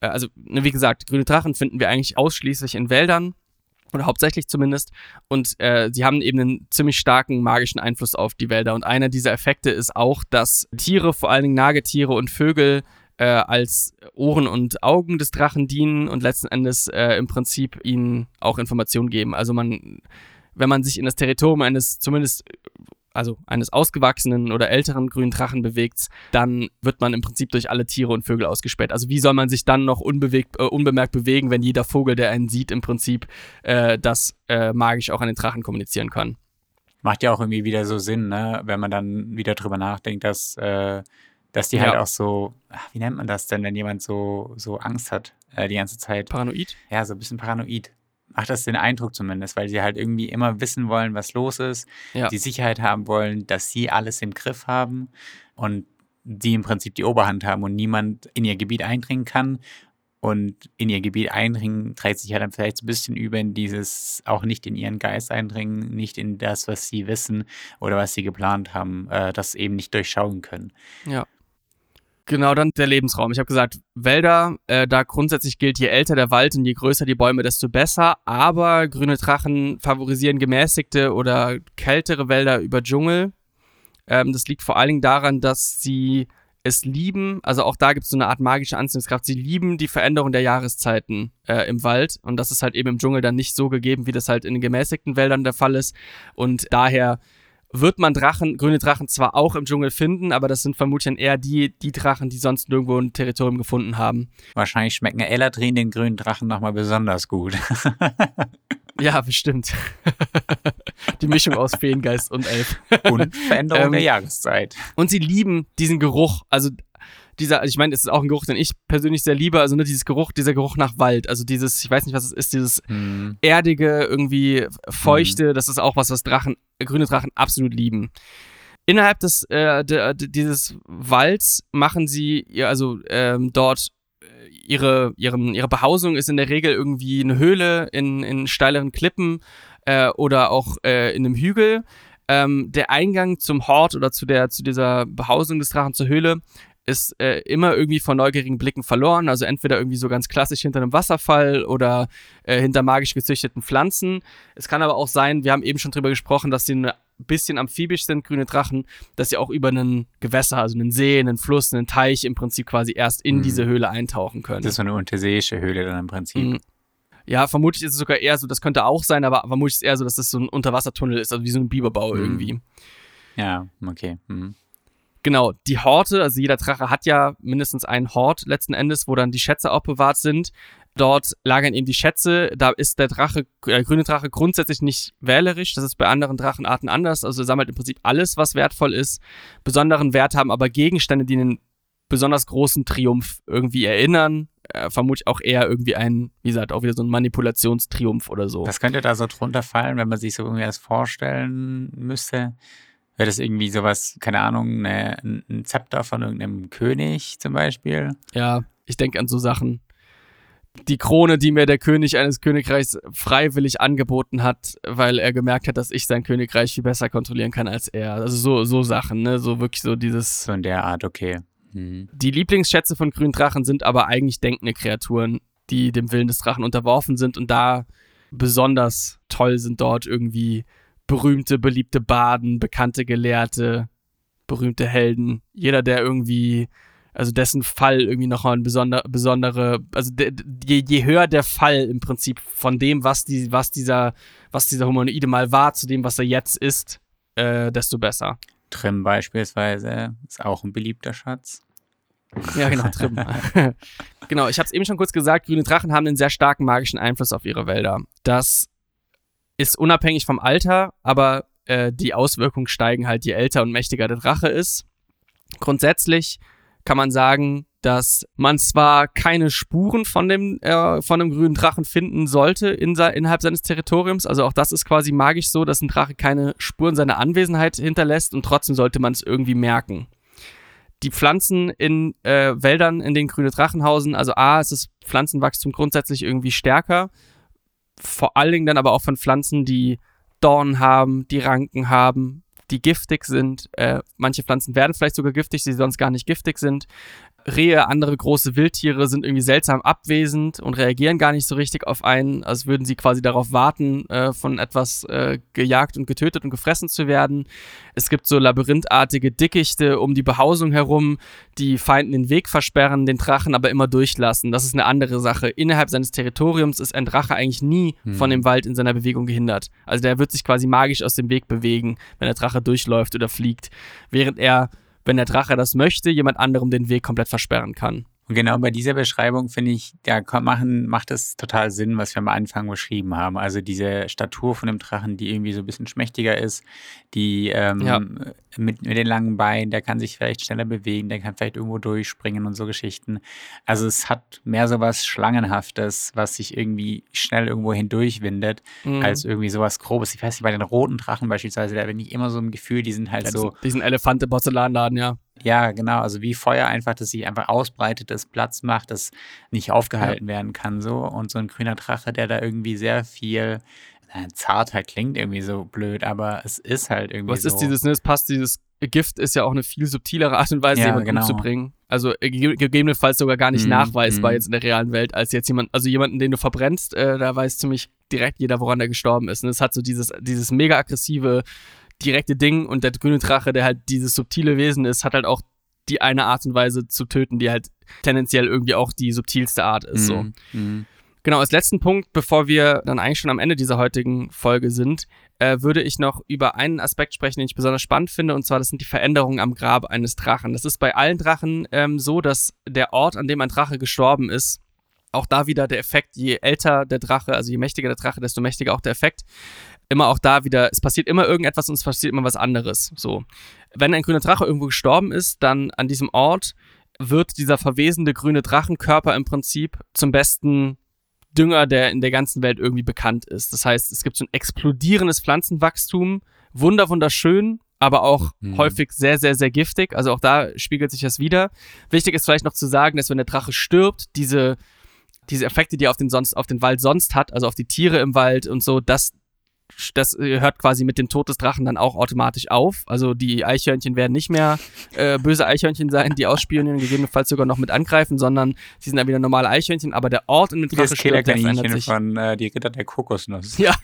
Speaker 2: äh, also ne, wie gesagt, grüne Drachen finden wir eigentlich ausschließlich in Wäldern oder hauptsächlich zumindest. Und äh, sie haben eben einen ziemlich starken magischen Einfluss auf die Wälder. Und einer dieser Effekte ist auch, dass Tiere, vor allen Dingen Nagetiere und Vögel, äh, als Ohren und Augen des Drachen dienen und letzten Endes äh, im Prinzip ihnen auch Informationen geben. Also man wenn man sich in das Territorium eines zumindest also eines ausgewachsenen oder älteren grünen Drachen bewegt, dann wird man im Prinzip durch alle Tiere und Vögel ausgespäht. Also wie soll man sich dann noch unbewegt, äh, unbemerkt bewegen, wenn jeder Vogel, der einen sieht, im Prinzip äh, das äh, magisch auch an den Drachen kommunizieren kann?
Speaker 1: Macht ja auch irgendwie wieder so Sinn, ne? wenn man dann wieder drüber nachdenkt, dass, äh, dass die halt ja. auch so, wie nennt man das denn, wenn jemand so, so Angst hat äh, die ganze Zeit?
Speaker 2: Paranoid?
Speaker 1: Ja, so ein bisschen paranoid macht das den Eindruck zumindest, weil sie halt irgendwie immer wissen wollen, was los ist, ja. die Sicherheit haben wollen, dass sie alles im Griff haben und sie im Prinzip die Oberhand haben und niemand in ihr Gebiet eindringen kann. Und in ihr Gebiet eindringen trägt sich ja dann vielleicht so ein bisschen über in dieses, auch nicht in ihren Geist eindringen, nicht in das, was sie wissen oder was sie geplant haben, äh, das eben nicht durchschauen können.
Speaker 2: Ja. Genau, dann der Lebensraum. Ich habe gesagt, Wälder, äh, da grundsätzlich gilt, je älter der Wald und je größer die Bäume, desto besser. Aber grüne Drachen favorisieren gemäßigte oder kältere Wälder über Dschungel. Ähm, das liegt vor allen Dingen daran, dass sie es lieben, also auch da gibt es so eine Art magische Anziehungskraft, sie lieben die Veränderung der Jahreszeiten äh, im Wald und das ist halt eben im Dschungel dann nicht so gegeben, wie das halt in den gemäßigten Wäldern der Fall ist und daher wird man Drachen, grüne Drachen zwar auch im Dschungel finden, aber das sind vermutlich dann eher die, die Drachen, die sonst nirgendwo ein Territorium gefunden haben.
Speaker 1: Wahrscheinlich schmecken Eladrin den grünen Drachen nochmal besonders gut.
Speaker 2: ja, bestimmt. die Mischung aus Feengeist und Elf.
Speaker 1: Und Veränderung ähm, der Jahreszeit.
Speaker 2: Und sie lieben diesen Geruch. Also dieser, also ich meine, es ist auch ein Geruch, den ich persönlich sehr liebe, also ne, dieses Geruch, dieser Geruch nach Wald, also dieses, ich weiß nicht, was es ist, dieses hm. erdige, irgendwie feuchte, hm. das ist auch was, was Drachen, grüne Drachen absolut lieben. Innerhalb des, äh, de, de, dieses Walds machen sie, also ähm, dort äh, ihre, ihren, ihre Behausung ist in der Regel irgendwie eine Höhle in, in steileren Klippen äh, oder auch äh, in einem Hügel. Ähm, der Eingang zum Hort oder zu, der, zu dieser Behausung des Drachen zur Höhle ist äh, immer irgendwie von neugierigen Blicken verloren. Also entweder irgendwie so ganz klassisch hinter einem Wasserfall oder äh, hinter magisch gezüchteten Pflanzen. Es kann aber auch sein, wir haben eben schon drüber gesprochen, dass sie ein bisschen amphibisch sind, grüne Drachen, dass sie auch über einen Gewässer, also einen See, einen Fluss, einen Teich im Prinzip quasi erst in mhm. diese Höhle eintauchen können.
Speaker 1: Das ist so eine unterseeische Höhle dann im Prinzip. Mhm.
Speaker 2: Ja, vermutlich ist es sogar eher so, das könnte auch sein, aber vermutlich ist es eher so, dass das so ein Unterwassertunnel ist, also wie so ein Biberbau mhm. irgendwie.
Speaker 1: Ja, okay. Mhm.
Speaker 2: Genau, die Horte, also jeder Drache hat ja mindestens einen Hort letzten Endes, wo dann die Schätze aufbewahrt sind. Dort lagern eben die Schätze. Da ist der Drache, der äh, grüne Drache grundsätzlich nicht wählerisch. Das ist bei anderen Drachenarten anders. Also er sammelt im Prinzip alles, was wertvoll ist. Besonderen Wert haben aber Gegenstände, die einen besonders großen Triumph irgendwie erinnern. Äh, vermutlich auch eher irgendwie ein, wie gesagt, auch wieder so ein Manipulationstriumph oder so.
Speaker 1: Was könnte da so drunter fallen, wenn man sich so irgendwie das vorstellen müsste? Wäre das irgendwie sowas, keine Ahnung, ne, ein Zepter von irgendeinem König zum Beispiel?
Speaker 2: Ja, ich denke an so Sachen. Die Krone, die mir der König eines Königreichs freiwillig angeboten hat, weil er gemerkt hat, dass ich sein Königreich viel besser kontrollieren kann als er. Also so, so Sachen, ne? So wirklich so dieses.
Speaker 1: So in der Art, okay.
Speaker 2: Mhm. Die Lieblingsschätze von grünen Drachen sind aber eigentlich denkende Kreaturen, die dem Willen des Drachen unterworfen sind und da besonders toll sind dort irgendwie berühmte, beliebte Baden, bekannte Gelehrte, berühmte Helden. Jeder, der irgendwie, also dessen Fall irgendwie noch ein besonder, besondere, also de, je, je höher der Fall im Prinzip von dem, was, die, was, dieser, was dieser Humanoide mal war, zu dem, was er jetzt ist, äh, desto besser.
Speaker 1: Trim beispielsweise ist auch ein beliebter Schatz.
Speaker 2: Ja, genau, Trim. genau, ich habe es eben schon kurz gesagt, grüne Drachen haben einen sehr starken magischen Einfluss auf ihre Wälder. Das ist unabhängig vom Alter, aber äh, die Auswirkungen steigen halt, je älter und mächtiger der Drache ist. Grundsätzlich kann man sagen, dass man zwar keine Spuren von dem, äh, von dem grünen Drachen finden sollte in, innerhalb seines Territoriums, also auch das ist quasi magisch so, dass ein Drache keine Spuren seiner Anwesenheit hinterlässt und trotzdem sollte man es irgendwie merken. Die Pflanzen in äh, Wäldern, in denen grüne Drachen hausen, also A, ist das Pflanzenwachstum grundsätzlich irgendwie stärker vor allen Dingen dann aber auch von Pflanzen, die Dornen haben, die Ranken haben, die giftig sind. Äh, manche Pflanzen werden vielleicht sogar giftig, die sonst gar nicht giftig sind. Rehe, andere große Wildtiere sind irgendwie seltsam abwesend und reagieren gar nicht so richtig auf einen, als würden sie quasi darauf warten, äh, von etwas äh, gejagt und getötet und gefressen zu werden. Es gibt so labyrinthartige Dickichte um die Behausung herum, die Feinden den Weg versperren, den Drachen aber immer durchlassen. Das ist eine andere Sache. Innerhalb seines Territoriums ist ein Drache eigentlich nie hm. von dem Wald in seiner Bewegung gehindert. Also der wird sich quasi magisch aus dem Weg bewegen, wenn der Drache durchläuft oder fliegt, während er wenn der Drache das möchte, jemand anderem den Weg komplett versperren kann.
Speaker 1: Und genau bei dieser Beschreibung finde ich, da machen, macht es total Sinn, was wir am Anfang beschrieben haben. Also diese Statur von dem Drachen, die irgendwie so ein bisschen schmächtiger ist, die ähm, ja. mit, mit den langen Beinen, der kann sich vielleicht schneller bewegen, der kann vielleicht irgendwo durchspringen und so Geschichten. Also es hat mehr so was Schlangenhaftes, was sich irgendwie schnell irgendwo hindurchwindet, mhm. als irgendwie sowas Grobes. Ich weiß nicht, bei den roten Drachen beispielsweise, da bin ich immer so ein Gefühl, die sind halt ja, so.
Speaker 2: Diesen Elefante-Porzellanladen, ja.
Speaker 1: Ja, genau. Also wie Feuer einfach, dass sich einfach ausbreitet, das Platz macht, das nicht aufgehalten ja. werden kann. so Und so ein grüner Drache, der da irgendwie sehr viel Zartheit klingt irgendwie so blöd, aber es ist halt irgendwie
Speaker 2: Was
Speaker 1: so.
Speaker 2: ist dieses, ne, es passt, dieses Gift ist ja auch eine viel subtilere Art und Weise, ja, jemanden genau. umzubringen. Also äh, gegebenenfalls sogar gar nicht mm, nachweisbar mm. jetzt in der realen Welt, als jetzt jemand, also jemanden, den du verbrennst, äh, da weiß ziemlich direkt jeder, woran er gestorben ist. Und es hat so dieses, dieses mega aggressive, direkte Ding und der grüne Drache, der halt dieses subtile Wesen ist, hat halt auch die eine Art und Weise zu töten, die halt tendenziell irgendwie auch die subtilste Art ist. So.
Speaker 1: Mhm.
Speaker 2: Genau, als letzten Punkt, bevor wir dann eigentlich schon am Ende dieser heutigen Folge sind, äh, würde ich noch über einen Aspekt sprechen, den ich besonders spannend finde, und zwar das sind die Veränderungen am Grab eines Drachen. Das ist bei allen Drachen ähm, so, dass der Ort, an dem ein Drache gestorben ist, auch da wieder der Effekt, je älter der Drache, also je mächtiger der Drache, desto mächtiger auch der Effekt. Immer auch da wieder, es passiert immer irgendetwas und es passiert immer was anderes. So. Wenn ein grüner Drache irgendwo gestorben ist, dann an diesem Ort wird dieser verwesende grüne Drachenkörper im Prinzip zum besten Dünger, der in der ganzen Welt irgendwie bekannt ist. Das heißt, es gibt so ein explodierendes Pflanzenwachstum, wunder wunderschön, aber auch
Speaker 1: Mhm.
Speaker 2: häufig sehr, sehr, sehr giftig. Also auch da spiegelt sich das wieder. Wichtig ist vielleicht noch zu sagen, dass wenn der Drache stirbt, diese, diese Effekte, die er auf den, sonst, auf den Wald sonst hat, also auf die Tiere im Wald und so, das, das äh, hört quasi mit dem Tod des Drachen dann auch automatisch auf. Also die Eichhörnchen werden nicht mehr äh, böse Eichhörnchen sein, die ausspionieren, gegebenenfalls sogar noch mit angreifen, sondern sie sind dann wieder normale Eichhörnchen, aber der Ort, in dem
Speaker 1: Wie
Speaker 2: Drache
Speaker 1: das
Speaker 2: stirbt, der verändert sich.
Speaker 1: von äh, Die Ritter der Kokosnuss.
Speaker 2: Ja.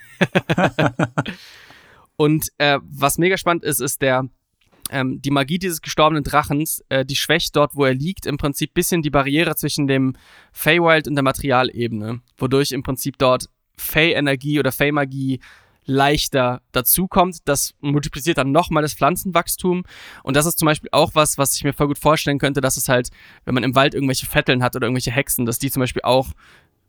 Speaker 2: Und äh, was mega spannend ist, ist der ähm, die Magie dieses gestorbenen Drachens, äh, die schwächt dort, wo er liegt, im Prinzip bisschen die Barriere zwischen dem Feywild und der Materialebene, wodurch im Prinzip dort Fey-Energie oder Fey-Magie leichter dazukommt. Das multipliziert dann nochmal das Pflanzenwachstum. Und das ist zum Beispiel auch was, was ich mir voll gut vorstellen könnte, dass es halt, wenn man im Wald irgendwelche Vetteln hat oder irgendwelche Hexen, dass die zum Beispiel auch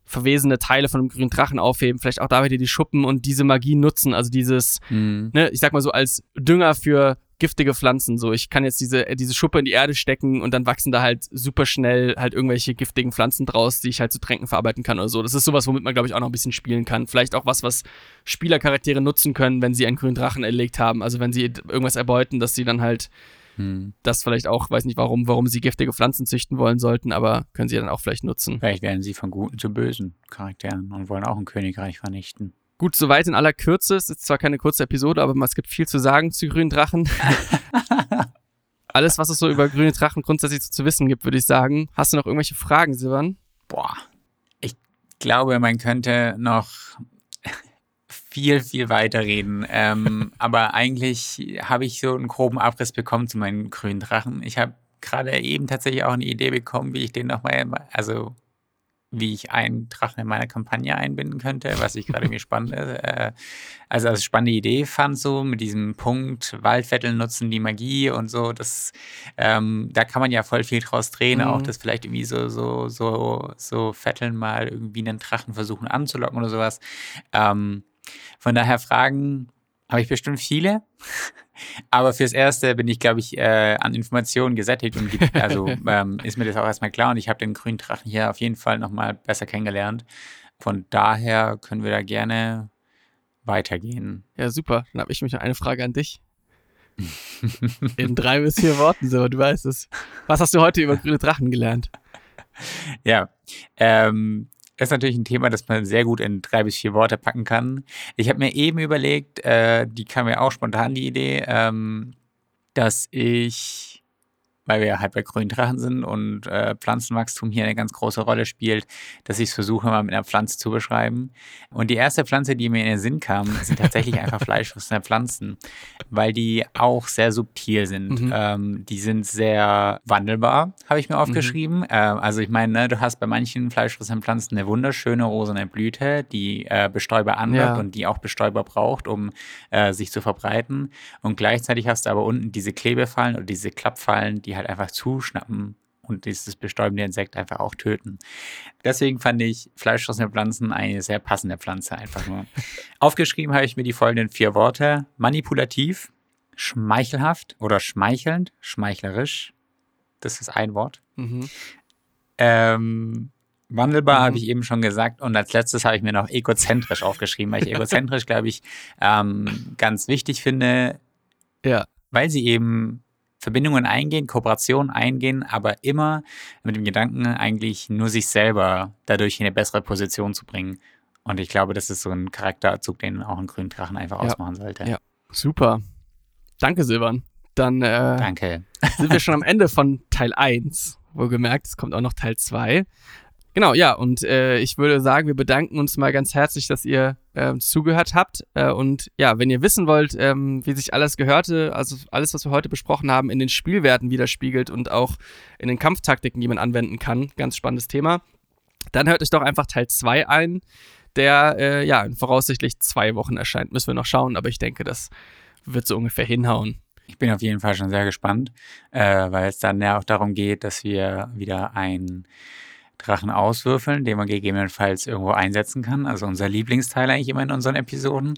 Speaker 2: verwesene Teile von einem grünen Drachen aufheben, vielleicht auch da wieder die Schuppen und diese Magie nutzen, also dieses,
Speaker 1: Mhm.
Speaker 2: ne, ich sag mal so als Dünger für giftige Pflanzen. So, ich kann jetzt diese, äh, diese Schuppe in die Erde stecken und dann wachsen da halt super schnell halt irgendwelche giftigen Pflanzen draus, die ich halt zu Tränken verarbeiten kann oder so. Das ist sowas, womit man, glaube ich, auch noch ein bisschen spielen kann. Vielleicht auch was, was Spielercharaktere nutzen können, wenn sie einen grünen Drachen erlegt haben. Also wenn sie irgendwas erbeuten, dass sie dann halt
Speaker 1: Mhm.
Speaker 2: das vielleicht auch, weiß nicht warum, warum sie giftige Pflanzen züchten wollen sollten, aber können sie dann auch vielleicht nutzen.
Speaker 1: Vielleicht werden sie von guten zu bösen Charakteren und wollen auch ein Königreich vernichten.
Speaker 2: Gut, soweit in aller Kürze. Es ist zwar keine kurze Episode, aber es gibt viel zu sagen zu grünen Drachen. Alles, was es so über grüne Drachen grundsätzlich zu wissen gibt, würde ich sagen. Hast du noch irgendwelche Fragen, Silvan?
Speaker 1: Boah, ich glaube, man könnte noch viel, viel weiterreden. Ähm, aber eigentlich habe ich so einen groben Abriss bekommen zu meinen grünen Drachen. Ich habe gerade eben tatsächlich auch eine Idee bekommen, wie ich den nochmal, also wie ich einen Drachen in meiner Kampagne einbinden könnte, was ich gerade mir spannend äh, also als spannende Idee fand, so mit diesem Punkt, Waldvetteln nutzen die Magie und so, das ähm, da kann man ja voll viel draus drehen,
Speaker 2: Mhm.
Speaker 1: auch das vielleicht irgendwie so, so, so, so Vetteln mal irgendwie einen Drachen versuchen anzulocken oder sowas. Ähm, von daher Fragen habe ich bestimmt viele. Aber fürs Erste bin ich, glaube ich, äh, an Informationen gesättigt und gibt, also ähm, ist mir das auch erstmal klar und ich habe den grünen Drachen hier auf jeden Fall nochmal besser kennengelernt. Von daher können wir da gerne weitergehen.
Speaker 2: Ja, super. Dann habe ich mich noch eine Frage an dich. In drei bis vier Worten, so, du weißt es. Was hast du heute über grüne Drachen gelernt?
Speaker 1: Ja, ähm, ist natürlich ein Thema, das man sehr gut in drei bis vier Worte packen kann. Ich habe mir eben überlegt, äh, die kam mir auch spontan die Idee, ähm, dass ich, weil wir halt bei grünen Drachen sind und äh, Pflanzenwachstum hier eine ganz große Rolle spielt, dass ich es versuche, mal mit einer Pflanze zu beschreiben. Und die erste Pflanze, die mir in den Sinn kam, sind tatsächlich einfach fleischfressende Pflanzen, weil die auch sehr subtil sind.
Speaker 2: Mhm.
Speaker 1: Ähm, die sind sehr wandelbar, habe ich mir aufgeschrieben. Ähm, also ich meine, ne, du hast bei manchen fleischfressenden Pflanzen eine wunderschöne rosane Blüte, die äh, Bestäuber anlockt
Speaker 2: Ja.
Speaker 1: und die auch Bestäuber braucht, um äh, sich zu verbreiten. Und gleichzeitig hast du aber unten diese Klebefallen oder diese Klappfallen, die halt einfach zuschnappen und dieses bestäubende Insekt einfach auch töten. Deswegen fand ich fleischfressende Pflanzen eine sehr passende Pflanze einfach nur. Aufgeschrieben habe ich mir die folgenden vier Worte. Manipulativ, schmeichelhaft oder schmeichelnd, schmeichlerisch. Das ist ein Wort.
Speaker 2: Mhm.
Speaker 1: Ähm, wandelbar
Speaker 2: Mhm.
Speaker 1: habe ich eben schon gesagt. Und als letztes habe ich mir noch egozentrisch aufgeschrieben, weil ich egozentrisch, glaube ich, ähm, ganz wichtig finde,
Speaker 2: Ja.
Speaker 1: weil sie eben Verbindungen eingehen, Kooperationen eingehen, aber immer mit dem Gedanken, eigentlich nur sich selber dadurch in eine bessere Position zu bringen. Und ich glaube, das ist so ein Charakterzug, den auch ein grünen Drachen einfach
Speaker 2: Ja.
Speaker 1: ausmachen sollte.
Speaker 2: Ja. Super. Danke, Silvan. Dann äh,
Speaker 1: Danke.
Speaker 2: sind wir schon am Ende von Teil 1. Wohlgemerkt, es kommt auch noch Teil 2. Genau, ja, und äh, ich würde sagen, wir bedanken uns mal ganz herzlich, dass ihr äh, zugehört habt. Äh, und ja, wenn ihr wissen wollt, ähm, wie sich alles gehörte, also alles, was wir heute besprochen haben, in den Spielwerten widerspiegelt und auch in den Kampftaktiken, die man anwenden kann, ganz spannendes Thema, dann hört euch doch einfach Teil 2 ein, der äh, ja voraussichtlich zwei Wochen erscheint. Müssen wir noch schauen, aber ich denke, das wird so ungefähr hinhauen.
Speaker 1: Ich bin auf jeden Fall schon sehr gespannt, äh, weil es dann ja auch darum geht, dass wir wieder ein Drachen auswürfeln, den man gegebenenfalls irgendwo einsetzen kann. Also unser Lieblingsteil eigentlich immer in unseren Episoden.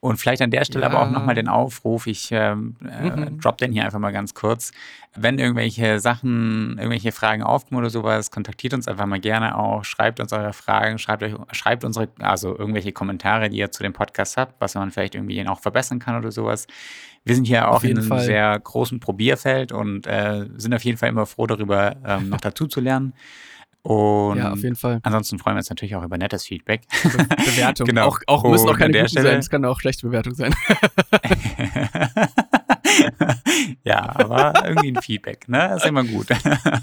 Speaker 1: Und vielleicht an der Stelle ja. aber auch nochmal den Aufruf, ich ähm, äh, mhm. drop den hier einfach mal ganz kurz. Wenn irgendwelche Sachen, irgendwelche Fragen aufkommen oder sowas, kontaktiert uns einfach mal gerne auch, schreibt uns eure Fragen, schreibt euch, schreibt unsere, also irgendwelche Kommentare, die ihr zu dem Podcast habt, was man vielleicht irgendwie auch verbessern kann oder sowas. Wir sind hier auch in einem Fall. sehr großen Probierfeld und äh, sind auf jeden Fall immer froh darüber, ähm, noch dazu zu lernen. Und
Speaker 2: ja, auf jeden Fall.
Speaker 1: Ansonsten freuen wir uns natürlich auch über nettes Feedback.
Speaker 2: Be Bewertung. genau. Auch, auch müssen auch keine guten Stelle sein. Es kann auch schlechte Bewertung sein.
Speaker 1: ja, aber irgendwie ein Feedback, ne? Das ist immer gut.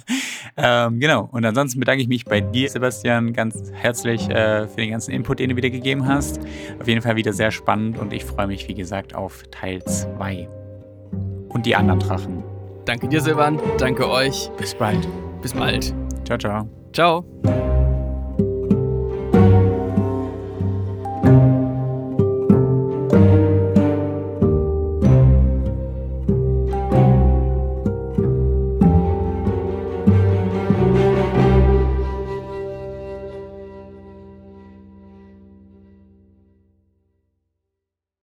Speaker 1: ähm, genau. Und ansonsten bedanke ich mich bei dir, Sebastian, ganz herzlich äh, für den ganzen Input, den du wieder gegeben hast. Auf jeden Fall wieder sehr spannend und ich freue mich, wie gesagt, auf Teil 2. Und die anderen Drachen.
Speaker 2: Danke dir, Silvan. Danke euch.
Speaker 1: Bis bald.
Speaker 2: Bis bald.
Speaker 1: Ciao, ciao.
Speaker 2: Ciao.